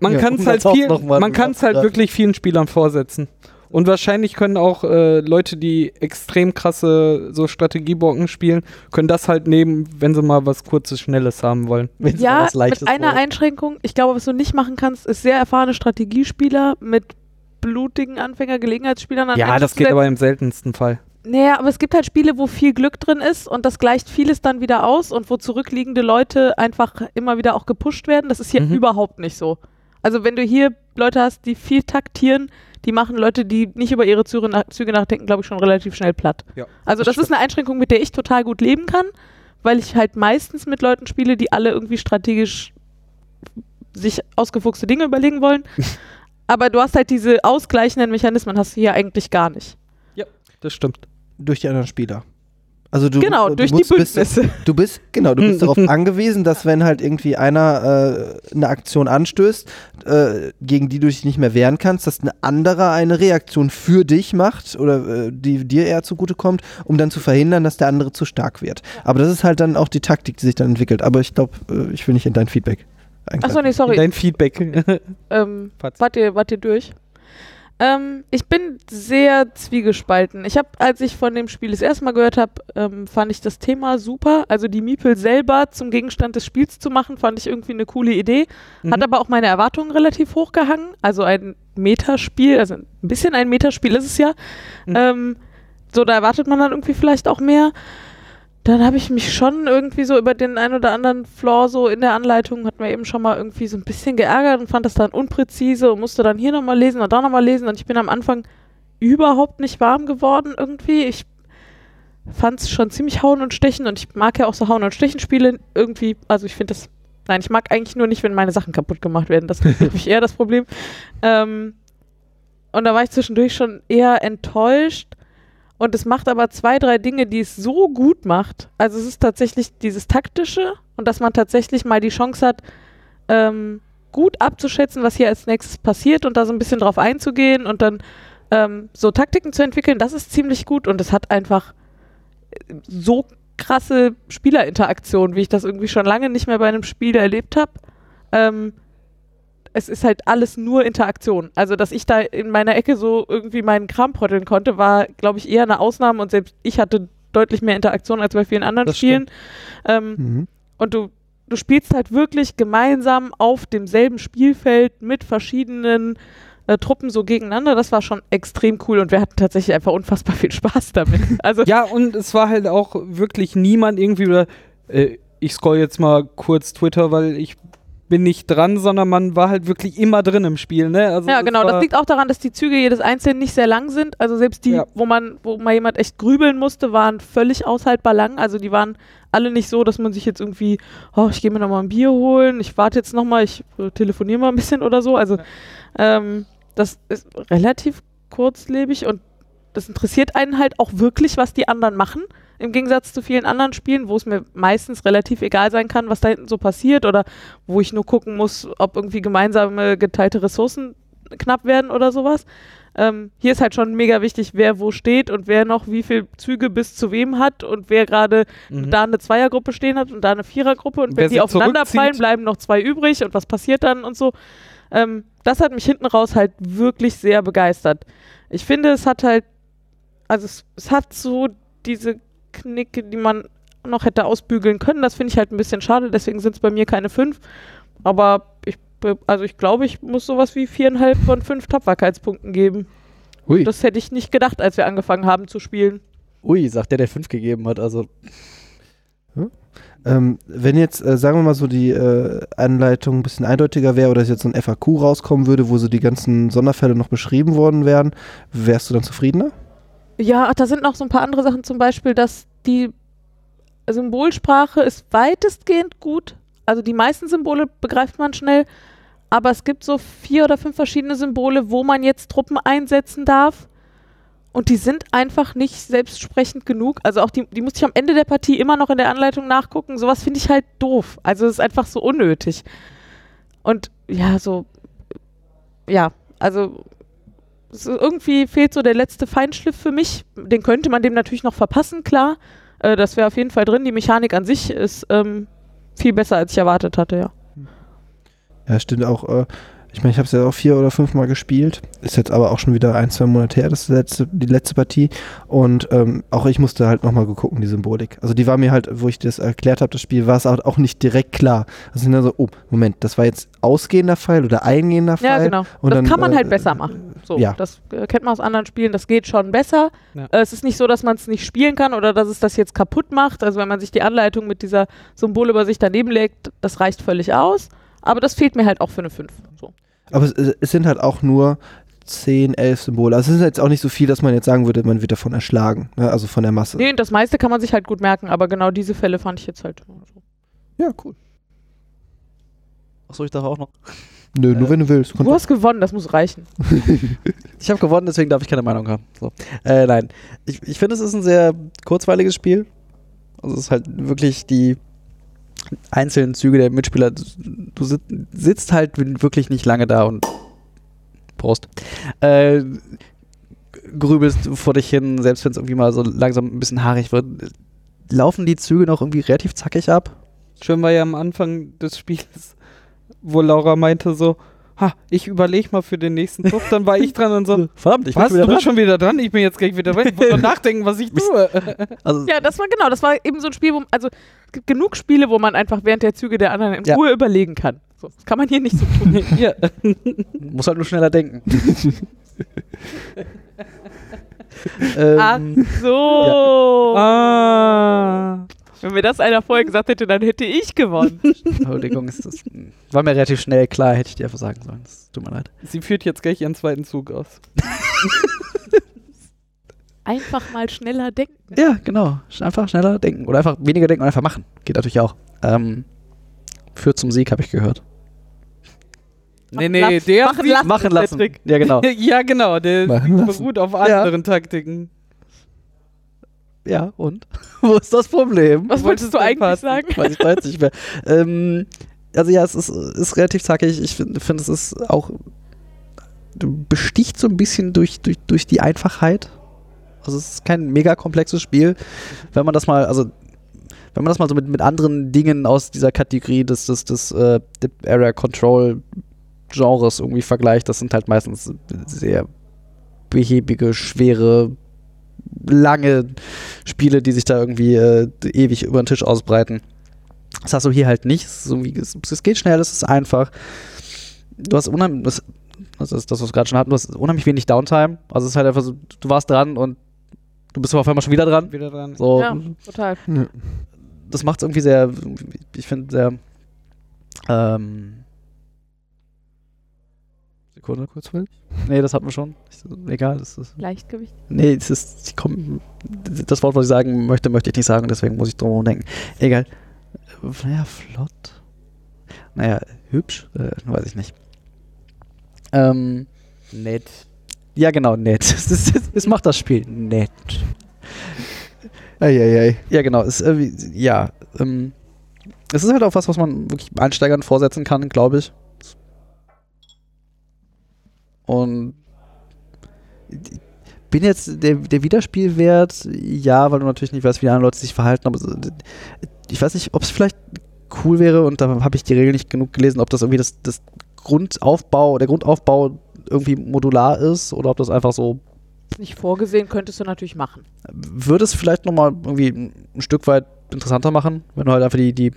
Man Ja, kann es halt viel, man kann es halt wirklich vielen Spielern vorsetzen. Und wahrscheinlich können auch äh, Leute, die extrem krasse so Strategiebrocken spielen, können das halt nehmen, wenn sie mal was kurzes, schnelles haben wollen. Ja, mit einer wollen. Einschränkung. Ich glaube, was du nicht machen kannst, ist sehr erfahrene Strategiespieler mit blutigen Anfänger-Gelegenheitsspielern an Ja, das geht aber im seltensten Fall. Naja, aber es gibt halt Spiele, wo viel Glück drin ist und das gleicht vieles dann wieder aus und wo zurückliegende Leute einfach immer wieder auch gepusht werden. Das ist hier Mhm. überhaupt nicht so. Also wenn du hier Leute hast, die viel taktieren, die machen Leute, die nicht über ihre Züge, nach, Züge nachdenken, glaube ich, schon relativ schnell platt. Ja, also das das, ist eine Einschränkung, mit der ich total gut leben kann, weil ich halt meistens mit Leuten spiele, die alle irgendwie strategisch sich ausgefuchste Dinge überlegen wollen. *laughs* Aber du hast halt diese ausgleichenden Mechanismen, hast du hier eigentlich gar nicht. Das stimmt. Durch die anderen Spieler. Also du, genau, du durch die musst- bist, Bündnisse. du bist, genau, du bist *laughs* darauf angewiesen, dass wenn halt irgendwie einer äh, eine Aktion anstößt, äh, gegen die du dich nicht mehr wehren kannst, dass ein anderer eine Reaktion für dich macht oder äh, die dir eher zugutekommt, um dann zu verhindern, dass der andere zu stark wird. Aber das ist halt dann auch die Taktik, die sich dann entwickelt. Aber ich glaube, äh, ich will nicht in dein Feedback. Achso, nee, sorry. Dein Feedback. *laughs* Ähm, wart, ihr, wart ihr durch? Ähm, ich bin sehr zwiegespalten. Ich habe, als ich von dem Spiel das erste Mal gehört habe, ähm, fand ich das Thema super. Also die Miepel selber zum Gegenstand des Spiels zu machen, fand ich irgendwie eine coole Idee. Hat Mhm. aber auch meine Erwartungen relativ hochgehangen. Also ein Metaspiel, also ein bisschen ein Metaspiel ist es ja. Mhm. Ähm, so, da erwartet man dann irgendwie vielleicht auch mehr. Dann habe ich mich schon irgendwie so über den ein oder anderen Flaw so in der Anleitung, hat mir eben schon mal irgendwie so ein bisschen geärgert und fand das dann unpräzise und musste dann hier nochmal lesen und da nochmal lesen und ich bin am Anfang überhaupt nicht warm geworden irgendwie. Ich fand es schon ziemlich Hauen und Stechen und ich mag ja auch so Hauen und Stechen Spiele irgendwie, also ich finde das, nein, ich mag eigentlich nur nicht, wenn meine Sachen kaputt gemacht werden. Das ist *laughs* mich eher das Problem. Ähm, und da war ich zwischendurch schon eher enttäuscht. Und es macht aber zwei, drei Dinge, die es so gut macht. Also es ist tatsächlich dieses Taktische und dass man tatsächlich mal die Chance hat, ähm, gut abzuschätzen, was hier als nächstes passiert und da so ein bisschen drauf einzugehen und dann ähm, so Taktiken zu entwickeln, das ist ziemlich gut und es hat einfach äh, so krasse Spielerinteraktion, wie ich das irgendwie schon lange nicht mehr bei einem Spiel erlebt habe. Ähm, es ist halt alles nur Interaktion. Also, dass ich da in meiner Ecke so irgendwie meinen Kram protteln konnte, war, glaube ich, eher eine Ausnahme und selbst ich hatte deutlich mehr Interaktion als bei vielen anderen Das Spielen. Ähm, Mhm. und du, du spielst halt wirklich gemeinsam auf demselben Spielfeld mit verschiedenen äh, Truppen so gegeneinander. Das war schon extrem cool und wir hatten tatsächlich einfach unfassbar viel Spaß damit. *laughs* Also, Ja, und es war halt auch wirklich niemand irgendwie oder äh, ich scroll jetzt mal kurz Twitter, weil ich bin nicht dran, sondern man war halt wirklich immer drin im Spiel, ne? Also Ja, genau. Das liegt auch daran, dass die Züge jedes einzeln nicht sehr lang sind. Also selbst die, Ja. wo man, wo mal jemand echt grübeln musste, waren völlig aushaltbar lang. Also die waren alle nicht so, dass man sich jetzt irgendwie, oh, ich gehe mir noch mal ein Bier holen, ich warte jetzt noch mal, ich äh, telefoniere mal ein bisschen oder so. Also ähm, das ist relativ kurzlebig und das interessiert einen halt auch wirklich, was die anderen machen. Im Gegensatz zu vielen anderen Spielen, wo es mir meistens relativ egal sein kann, was da hinten so passiert oder wo ich nur gucken muss, ob irgendwie gemeinsame geteilte Ressourcen knapp werden oder sowas. Ähm, hier ist halt schon mega wichtig, wer wo steht und wer noch wie viel Züge bis zu wem hat und wer gerade Mhm. da eine Zweiergruppe stehen hat und da eine Vierergruppe und Wer wenn die aufeinanderfallen, bleiben noch zwei übrig und was passiert dann und so. Ähm, das hat mich hinten raus halt wirklich sehr begeistert. Ich finde, es hat halt, also es, es hat so diese Knicke, die man noch hätte ausbügeln können. Das finde ich halt ein bisschen schade, deswegen sind es bei mir keine fünf. Aber ich, also ich glaube, ich muss sowas wie viereinhalb von fünf Tapferkeitspunkten geben. Ui, Das hätte ich nicht gedacht, als wir angefangen haben zu spielen. ui, sagt der, der 5 gegeben hat. Also, Ähm, wenn jetzt, äh, sagen wir mal so, die äh, Anleitung ein bisschen eindeutiger wäre oder es jetzt so ein FAQ rauskommen würde, wo so die ganzen Sonderfälle noch beschrieben worden wären, wärst du dann zufriedener? Ja, ach, da sind noch so ein paar andere Sachen, zum Beispiel, dass die Symbolsprache ist weitestgehend gut. Also die meisten Symbole begreift man schnell, aber es gibt so vier oder fünf verschiedene Symbole, wo man jetzt Truppen einsetzen darf. Und die sind einfach nicht selbstsprechend genug. Also auch die, die musste ich am Ende der Partie immer noch in der Anleitung nachgucken. Sowas finde ich halt doof. Also es ist einfach so unnötig. Und ja, so, ja, also so irgendwie fehlt so der letzte Feinschliff für mich. Den könnte man dem natürlich noch verpassen, klar. Äh, das wäre auf jeden Fall drin. Die Mechanik an sich ist ähm, viel besser, als ich erwartet hatte, ja. Ja, stimmt auch. Äh, ich meine, ich habe es ja auch vier oder fünf Mal gespielt. Ist jetzt aber auch schon wieder ein, zwei Monate her, das letzte, die letzte Partie. Und ähm, auch ich musste halt nochmal gucken, die Symbolik. Also die war mir halt, wo ich das erklärt habe, das Spiel, war es auch, auch nicht direkt klar. Also sind dann so, oh, Moment, das war jetzt ausgehender Pfeil oder eingehender Pfeil. Ja, genau. Und das dann, kann man äh, halt besser machen. So, ja. Das äh, kennt man aus anderen Spielen, das geht schon besser. Ja. Äh, es ist nicht so, dass man es nicht spielen kann oder dass es das jetzt kaputt macht. Also wenn man sich die Anleitung mit dieser Symbolübersicht daneben legt, das reicht völlig aus. Aber das fehlt mir halt auch für eine 5. So. Aber es, es sind halt auch nur 10, 11 Symbole. Also es ist jetzt auch nicht so viel, dass man jetzt sagen würde, man wird davon erschlagen. Ne? Also von der Masse. Nee, das meiste kann man sich halt gut merken, aber genau diese Fälle fand ich jetzt halt. so. Ja, cool. Achso, ich darf auch noch. Nö, nur Äh, wenn du willst. Du hast gewonnen, das muss reichen. *laughs* Ich habe gewonnen, deswegen darf ich keine Meinung haben. So. Äh, nein. Ich, ich finde, es ist ein sehr kurzweiliges Spiel. Also es ist halt wirklich die einzelnen Züge der Mitspieler. Du, sit, sitzt halt wirklich nicht lange da und Prost. Äh, grübelst vor dich hin, selbst wenn es irgendwie mal so langsam ein bisschen haarig wird. Laufen die Züge noch irgendwie relativ zackig ab? Schön war ja am Anfang des Spiels, wo Laura meinte so, ha, ich überlege mal für den nächsten Zug, dann war ich dran und so, *laughs* Verdammt, ich bin was, wieder du bist schon wieder dran? Ich bin jetzt gleich wieder dran. Ich muss nachdenken, was ich tue. *laughs* Also, Ja, das war genau, das war eben so ein Spiel, wo, also es gibt genug Spiele, wo man einfach während der Züge der anderen in Ja. Ruhe überlegen kann. So, das kann man hier nicht so tun. *laughs* ja. muss halt nur schneller denken. Ach ähm, so. Ah. Wenn mir das einer vorher gesagt hätte, dann hätte ich gewonnen. *laughs* Entschuldigung, ist das, war mir relativ schnell klar, hätte ich dir einfach sagen sollen. Das tut mir leid. Sie führt jetzt gleich ihren zweiten Zug aus. *laughs* Einfach mal schneller denken. Ja, genau. Einfach schneller denken. Oder einfach weniger denken und einfach machen. Geht natürlich auch. Ähm, führt zum Sieg, habe ich gehört. Nee, nee, der machen lassen. Machen der lassen. Trick. Ja, genau. *laughs* ja, genau, der Machen Sieg lassen. beruht auf Ja. anderen Taktiken. Ja, und? *laughs* Wo ist das Problem? Was wolltest du eigentlich passen? sagen? Weiß ich weiß nicht mehr. *laughs* Ähm, also ja, es ist, ist relativ zackig. Ich finde, find, es ist auch besticht so ein bisschen durch, durch, durch die Einfachheit. Also es ist kein mega komplexes Spiel. Wenn man das mal, also wenn man das mal so mit, mit anderen Dingen aus dieser Kategorie des, des, des äh, Area Control Genres irgendwie vergleicht, das sind halt meistens sehr behäbige, schwere, lange Spiele, die sich da irgendwie äh, ewig über den Tisch ausbreiten. Das hast du hier halt nicht. Es, es geht schnell, es ist einfach. Du hast unheimlich, das, das ist das, was wir gerade schon hatten, du hast unheimlich wenig Downtime. Also es ist halt einfach so, du warst dran und du bist auf einmal schon wieder dran. Wieder dran. So, Ja, total. das macht es irgendwie sehr, ich finde sehr, ähm, Sekunde. Kurzweilig? Nee, das hatten wir schon. Ich, egal, das ist, Leichtgewicht. nee, es ist, ich komm, das Wort, was ich sagen möchte, möchte ich nicht sagen, deswegen muss ich drum herum denken. Egal. Naja, flott. Naja, hübsch, äh, weiß ich nicht. Ähm, Nett. ja, genau, nett. *laughs* Es, ist, es, es macht das Spiel nett. Eieiei. Ja, genau. Es, äh, ja, ähm, es ist halt auch was, was man wirklich Einsteigern vorsetzen kann, glaube ich. Und bin jetzt der, der Wiederspielwert, ja, weil du natürlich nicht weißt, wie die anderen Leute sich verhalten, aber ich weiß nicht, ob es vielleicht cool wäre, und da habe ich die Regel nicht genug gelesen, ob das irgendwie das, das Grundaufbau, der Grundaufbau irgendwie modular ist oder ob das einfach so Nicht vorgesehen, könntest du natürlich machen. würde es vielleicht nochmal irgendwie ein Stück weit interessanter machen, wenn du halt einfach die, die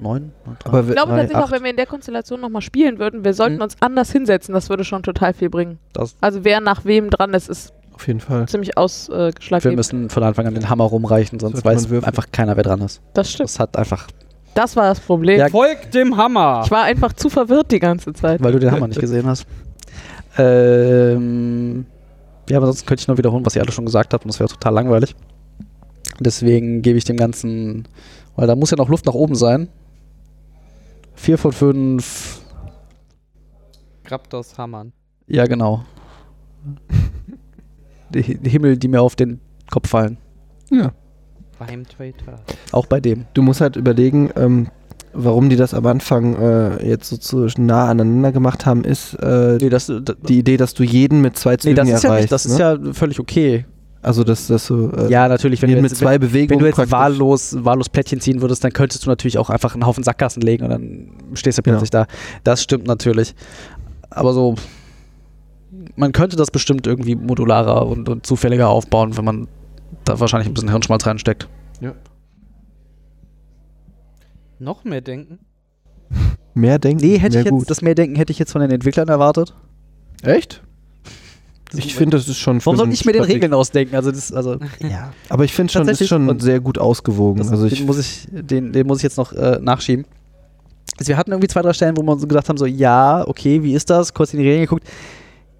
neun, Aber Ich glaube tatsächlich auch, wenn wir in der Konstellation nochmal spielen würden, wir sollten Mhm. uns anders hinsetzen, das würde schon total viel bringen. Das- also wer nach wem dran ist, ist Auf jeden Fall. ziemlich wir ausschlaggebend. müssen von Anfang an den Hammer rumreichen, sonst weiß würfeln. einfach keiner, wer dran ist. Das stimmt. Das hat einfach, Das war das Problem. Ja, Folgt dem Hammer. ich war einfach zu verwirrt die ganze Zeit. weil du den Hammer nicht gesehen hast. Ähm, ja, aber sonst könnte ich nur wiederholen, was ihr alle schon gesagt habt und das wäre total langweilig. Deswegen gebe ich dem Ganzen, weil da muss ja noch Luft nach oben sein. Vier von fünf, Raptors Hammern. ja genau. Die, die Himmel, die mir auf den Kopf fallen. Ja. Beim Twitter. Auch bei dem. Du musst halt überlegen, ähm, warum die das am Anfang äh, jetzt so zu nah aneinander gemacht haben, ist äh, Nee, das, das, die Idee, dass du jeden mit zwei nee, Zügen das ist ja erreichst. nicht, das ne? ist ja völlig okay. Also dass, dass du äh, Ja, natürlich, wenn du jetzt, mit zwei Bewegungen wenn du jetzt wahllos, wahllos Plättchen ziehen würdest, dann könntest du natürlich auch einfach einen Haufen Sackgassen legen und dann stehst du Genau. plötzlich da. Das stimmt natürlich. Aber so, man könnte das bestimmt irgendwie modularer und, und zufälliger aufbauen, wenn man da wahrscheinlich ein bisschen Hirnschmalz reinsteckt. Noch mehr denken? mehr denken. Nee, hätte mehr ich jetzt, gut. das Mehrdenken hätte ich jetzt von den Entwicklern erwartet. Echt? Ich finde, das ist schon. Warum soll ich mir den Regeln ausdenken? Also, das, also *laughs* Ja, aber ich finde schon, das ist schon sehr gut ausgewogen. Das, also den, ich, muss ich, den, den muss ich jetzt noch äh, nachschieben. Also wir hatten irgendwie zwei, drei Stellen, wo wir uns so gedacht haben, so ja, okay, wie ist das? Kurz in die Regeln geguckt.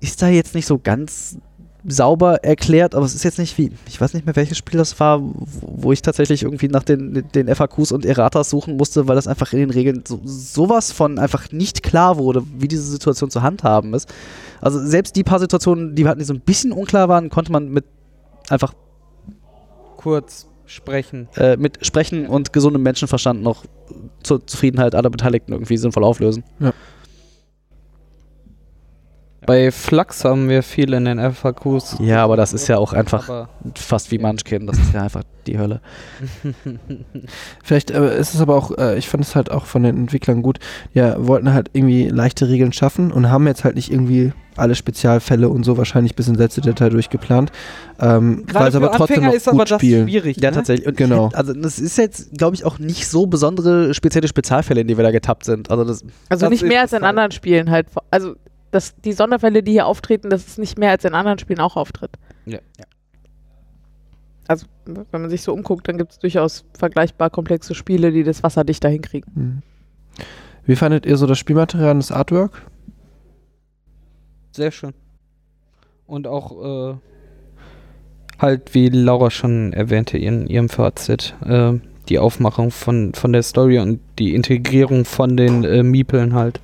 ist da jetzt nicht so ganz sauber erklärt, aber es ist jetzt nicht wie, ich weiß nicht mehr, welches Spiel das war, wo ich tatsächlich irgendwie nach den, den FAQs und Erratas suchen musste, weil das einfach in den Regeln so, sowas von einfach nicht klar wurde, wie diese Situation zu handhaben ist. Also selbst die paar Situationen, die hatten, die so ein bisschen unklar waren, konnte man mit einfach kurz sprechen. Äh, mit Sprechen und gesundem Menschenverstand noch zur Zufriedenheit aller Beteiligten irgendwie sinnvoll auflösen. Ja. Bei Flux haben wir viel in den FAQs. Ja, aber das ist ja auch einfach Aber fast wie Munchkin. Das ist ja einfach die Hölle. *laughs* Vielleicht äh, ist es aber auch, äh, ich fand es halt auch von den Entwicklern gut, ja, wollten halt irgendwie leichte Regeln schaffen und haben jetzt halt nicht irgendwie alle Spezialfälle und so wahrscheinlich bis in letzte Detail durchgeplant. Ähm, weil es aber trotzdem noch ist gut aber das spielen. schwierig. Ja, ne? tatsächlich. Und Genau. Ich, also das ist jetzt, glaube ich, auch nicht so besondere spezielle Spezialfälle, in die wir da getappt sind. Also das, Also Das nicht mehr als in anderen Spielen halt. Also das, die Sonderfälle, die hier auftreten, das ist nicht mehr als in anderen Spielen auch auftritt. Ja. Also wenn man sich so umguckt, dann gibt es durchaus vergleichbar komplexe Spiele, die das Wasser dichter hinkriegen. Hm. Wie fandet ihr so das Spielmaterial und das Artwork? Sehr schön. Und auch äh, halt, wie Laura schon erwähnte in ihrem Fazit, äh, die Aufmachung von, von der Story und die Integrierung von den äh, Miepeln halt.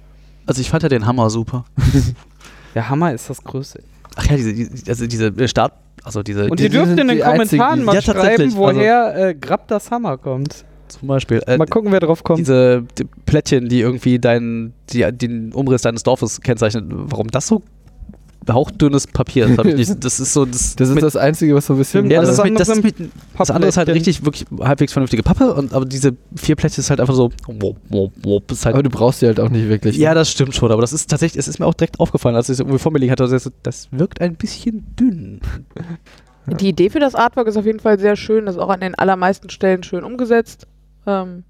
Also ich fand ja den Hammer super. *laughs* Der Hammer ist das Größte. Ach ja, diese, diese, also diese Start, also diese Und die, ihr dürft sind in den die Kommentaren die- mal Ja, schreiben, woher äh, Grab das Hammer kommt. zum Beispiel äh, Mal gucken, wer drauf kommt. diese die Plättchen, die irgendwie dein, die, den Umriss deines Dorfes kennzeichnen. Warum das so hauchdünnes Papier ich nicht, das ist so das, *laughs* Das ist mit, das Einzige, was so ein bisschen. ja, das, das ist mit, das, andere ist mit, das andere ist halt richtig wirklich halbwegs vernünftige Pappe und aber diese vier Plättchen ist halt einfach so wop, wop, wop, ist halt aber du brauchst die halt auch nicht wirklich. Ja, das stimmt schon, aber das ist tatsächlich, es ist mir auch direkt aufgefallen, als ich es irgendwie vor mir liegen hatte. Also das, das wirkt ein bisschen dünn. *laughs* Die Idee für das Artwork ist auf jeden Fall sehr schön, das ist auch an den allermeisten Stellen schön umgesetzt. Ähm,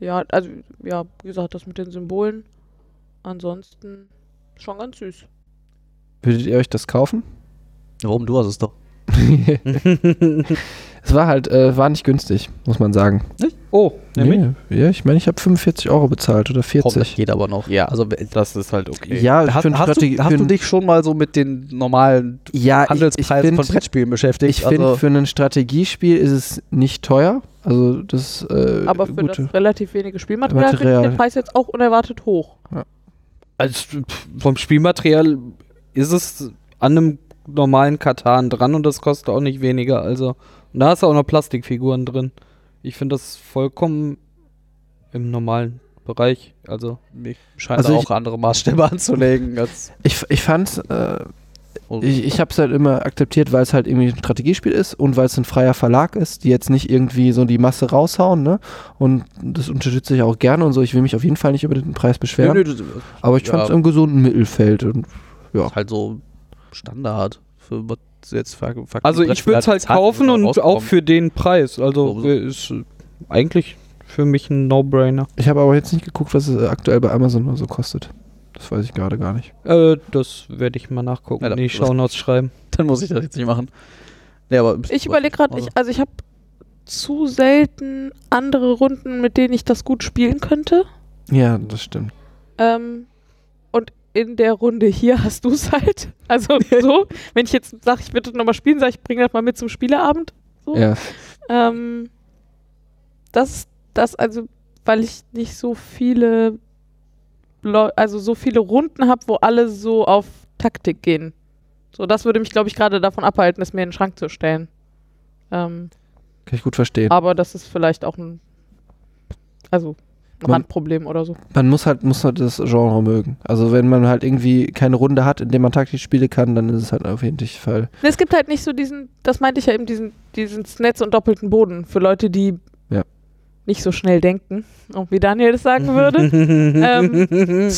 ja, also, ja, wie gesagt, das mit den Symbolen. Ansonsten schon ganz süß. Würdet ihr euch das kaufen? Warum du hast es doch? *laughs* es war halt, äh, war nicht günstig, muss man sagen. oh, nämlich? Nee, ja, ich meine, ich habe 45 Euro bezahlt oder 40. geht aber noch. Ja, Also das ist halt okay. Ja, hast, für ein hast, du, hast du dich schon mal so mit den normalen ja, Handelspreisen ich, von ich find, Brettspielen beschäftigt? Ich finde, also, für ein Strategiespiel ist es nicht teuer. Also das äh, Aber für gute. das relativ wenige Spielmaterial finde ich den Preis jetzt auch unerwartet hoch. Also vom Spielmaterial ist es an einem normalen Katan dran und das kostet auch nicht weniger. Also und da hast du auch noch Plastikfiguren drin. Ich finde das vollkommen im normalen Bereich. Also mir scheint Also auch andere Maßstäbe *laughs* anzulegen. Als, Ich, ich fand, äh, ich, ich habe es halt immer akzeptiert, weil es halt irgendwie ein Strategiespiel ist und weil es ein freier Verlag ist, die jetzt nicht irgendwie so die Masse raushauen, ne? Und das unterstütze ich auch gerne und so. Ich will mich auf jeden Fall nicht über den Preis beschweren. Nö, nö, das aber ich ja. fand es im gesunden Mittelfeld. Und, ja. ist halt so Standard. Für, was jetzt für, für Also ich würde es halt kaufen und auch für den Preis. Also So. äh, ist äh, eigentlich für mich ein No-Brainer. Ich habe aber jetzt nicht geguckt, was es aktuell bei Amazon oder so kostet. Das weiß ich gerade gar nicht. Äh, das werde ich mal nachgucken Ja, in die Shownotes schreiben. *laughs* Dann muss ich das jetzt nicht machen. Nee, aber Ich überlege gerade, also- ich, also ich habe zu selten andere Runden, mit denen ich das gut spielen könnte. Ja, das stimmt. Ähm, und in der Runde hier hast du es halt. *laughs* Also so, wenn ich jetzt sage, ich würde das nochmal spielen, sage ich, bringe das mal mit zum Spieleabend. So. Ja. Ähm, das, das also, weil ich nicht so viele, also so viele Runden habe, wo alle so auf Taktik gehen. So, das würde mich, glaube ich, gerade davon abhalten, es mir in den Schrank zu stellen. Ähm, Kann ich gut verstehen. aber das ist vielleicht auch ein, also ein Man- Randproblem oder so. Man muss halt, muss halt das Genre mögen. Also wenn man halt irgendwie keine Runde hat, in der man taktisch spielen kann, dann ist es halt auf jeden Fall. Es gibt halt nicht so diesen, das meinte ich ja eben, diesen, diesen Netz und doppelten Boden für Leute, die. Nicht so schnell denken, auch wie Daniel das sagen würde. *laughs* ähm,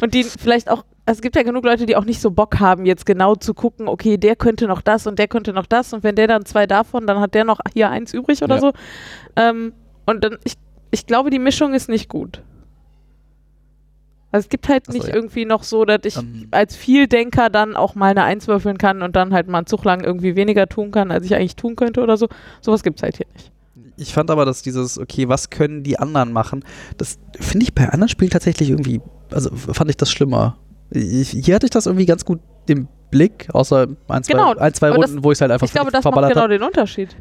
und die vielleicht auch, also es gibt ja genug Leute, die auch nicht so Bock haben, jetzt genau zu gucken, okay, der könnte noch das und der könnte noch das und wenn der dann zwei davon, dann hat der noch hier eins übrig oder Ja. so. Ähm, und dann, ich, ich glaube, die Mischung ist nicht gut. Also es gibt halt so, nicht ja. irgendwie noch so, dass ich Ähm, als Vieldenker dann auch mal eine Eins würfeln kann und dann halt mal einen Zug lang irgendwie weniger tun kann, als ich eigentlich tun könnte oder so. Sowas gibt es halt hier nicht. Ich fand aber, dass dieses, okay, was können die anderen machen, das finde ich bei anderen Spielen tatsächlich irgendwie, also fand ich das schlimmer. Ich, hier hatte ich das irgendwie ganz gut im Blick, außer ein, zwei, Genau, ein, zwei aber Runden, das- wo ich es halt einfach Ich glaube, das macht verballert genau hab. den Unterschied.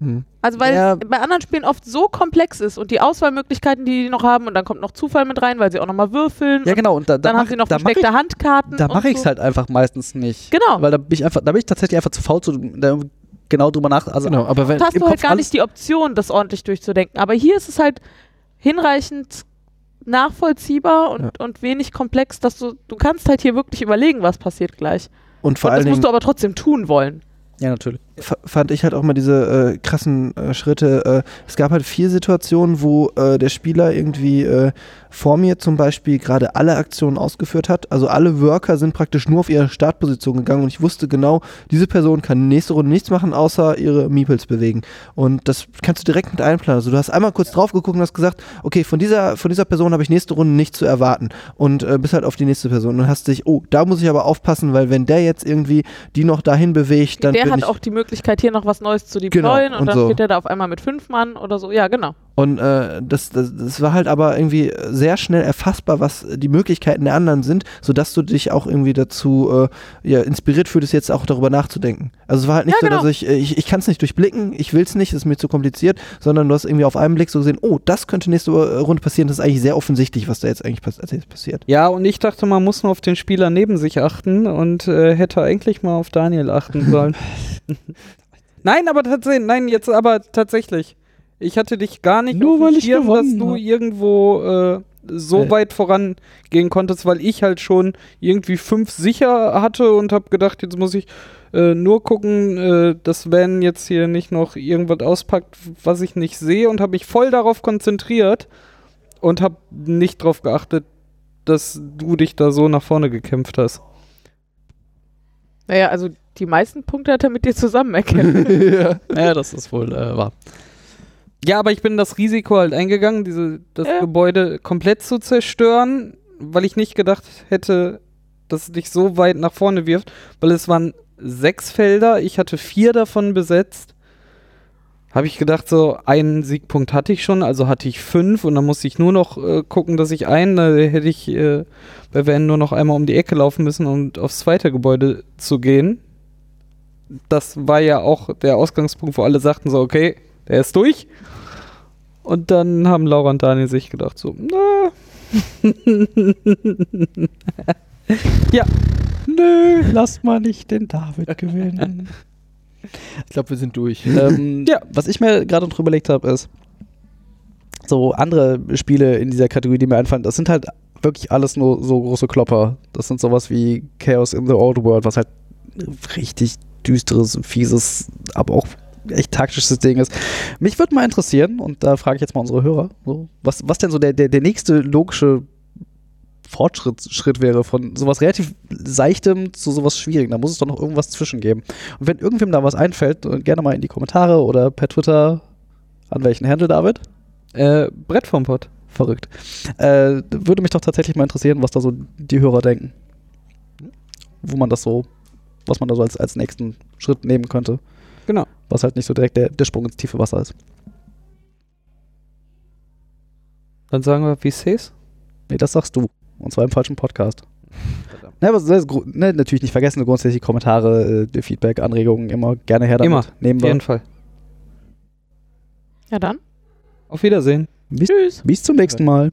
Hm. Also weil Ja. es bei anderen Spielen oft so komplex ist und die Auswahlmöglichkeiten, die die noch haben und dann kommt noch Zufall mit rein, weil sie auch nochmal würfeln. Ja, genau. Und da, da dann haben mach- sie noch versteckte Handkarten. da mache ich es so. halt einfach meistens nicht. Genau. Weil da bin ich einfach, da bin ich tatsächlich einfach zu faul, zu, da genau drüber nach. Also Genau, aber wenn, hast du halt Kopf gar nicht die Option, das ordentlich durchzudenken. Aber hier ist es halt hinreichend nachvollziehbar und, Ja. und wenig komplex, dass du, du kannst halt hier wirklich überlegen, was passiert gleich. und vor und allen das Dingen musst du aber trotzdem tun wollen. Ja, natürlich. Fand ich halt auch mal diese äh, krassen äh, Schritte. Äh, es gab halt vier Situationen, wo äh, der Spieler irgendwie äh, vor mir zum Beispiel gerade alle Aktionen ausgeführt hat. Also alle Worker sind praktisch nur auf ihre Startposition gegangen und ich wusste genau, diese Person kann nächste Runde nichts machen, außer ihre Meeples bewegen. Und das kannst du direkt mit einplanen. Also du hast einmal kurz drauf geguckt und hast gesagt, okay, von dieser, von dieser Person habe ich nächste Runde nichts zu erwarten. Und äh, bist halt auf die nächste Person und hast dich, oh, da muss ich aber aufpassen, weil wenn der jetzt irgendwie die noch dahin bewegt, dann der hat ich auch die Möglichkeit, hier noch was Neues zu Genau, deployen und, und dann so. steht er da auf einmal mit fünf Mann oder so. Ja, genau. Und äh, das, das, das war halt aber irgendwie sehr schnell erfassbar, was die Möglichkeiten der anderen sind, sodass du dich auch irgendwie dazu äh, ja, inspiriert fühlst, jetzt auch darüber nachzudenken. Also es war halt nicht Ja, so, dass genau. ich, äh, ich, ich kann es nicht durchblicken, ich will es nicht, es ist mir zu kompliziert, sondern du hast irgendwie auf einen Blick so gesehen, oh, das könnte nächste äh, Runde passieren, das ist eigentlich sehr offensichtlich, was da jetzt eigentlich pass jetzt passiert. Ja, und ich dachte, man muss nur auf den Spieler neben sich achten und äh, hätte eigentlich mal auf Daniel achten sollen. *laughs* nein, aber tatsächlich, nein, jetzt aber tatsächlich. Ich hatte dich gar nicht Nur weil ich Schirm, dass gewonnen du hab. irgendwo äh, so Äh. weit vorangehen konntest, weil ich halt schon irgendwie fünf sicher hatte und habe gedacht, jetzt muss ich äh, nur gucken, äh, dass Van jetzt hier nicht noch irgendwas auspackt, was ich nicht sehe und habe mich voll darauf konzentriert und habe nicht darauf geachtet, dass du dich da so nach vorne gekämpft hast. Naja, also die meisten Punkte hat er mit dir zusammen erkämpft. *laughs* *laughs* ja. Ja, das ist wohl äh, wahr. Ja, aber ich bin das Risiko halt eingegangen, diese, das Ja. Gebäude komplett zu zerstören, weil ich nicht gedacht hätte, dass es dich so weit nach vorne wirft, weil es waren sechs Felder, ich hatte vier davon besetzt. Habe ich gedacht, so einen Siegpunkt hatte ich schon, also hatte ich fünf und dann musste ich nur noch äh, gucken, dass ich einen, da hätte ich äh, bei Van nur noch einmal um die Ecke laufen müssen, um aufs zweite Gebäude zu gehen. Das war ja auch der Ausgangspunkt, wo alle sagten so, okay, der ist durch. Und dann haben Laura und Daniel sich gedacht so, na. *laughs* ja, Nö, lass mal nicht den David *laughs* gewinnen. Ich glaube, wir sind durch. *laughs* ähm, Ja. Was ich mir gerade noch überlegt habe, ist, so andere Spiele in dieser Kategorie, die mir einfallen, das sind halt wirklich alles nur so große Klopper. Das sind sowas wie Chaos in the Old World, was halt richtig düsteres, fieses, aber auch echt taktisches Ding ist. Mich würde mal interessieren, und da frage ich jetzt mal unsere Hörer, so, was, was denn so der, der, der nächste logische Fortschritt Schritt wäre von sowas relativ seichtem zu sowas schwierigem. Da muss es doch noch irgendwas zwischen geben. Und wenn irgendwem da was einfällt, äh, gerne mal in die Kommentare oder per Twitter. An welchen Handle, David? äh, Brett vom Pott. Verrückt. Äh, würde mich doch tatsächlich mal interessieren, was da so die Hörer denken. Wo man das so, was man da so als, als nächsten Schritt nehmen könnte. Genau. Was halt nicht so direkt der, der Sprung ins tiefe Wasser ist. Dann sagen wir, wie es ist. Nee, das sagst du. Und zwar im falschen Podcast. Ne, aber das ne, natürlich nicht vergessen, grundsätzlich Kommentare, äh, Feedback, Anregungen immer gerne her damit. Immer. Nehmen Auf wir. jeden Fall. ja, dann. Auf Wiedersehen. Bis, Tschüss. bis zum nächsten Mal.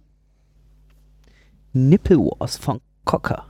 Nippelwars von Cocker.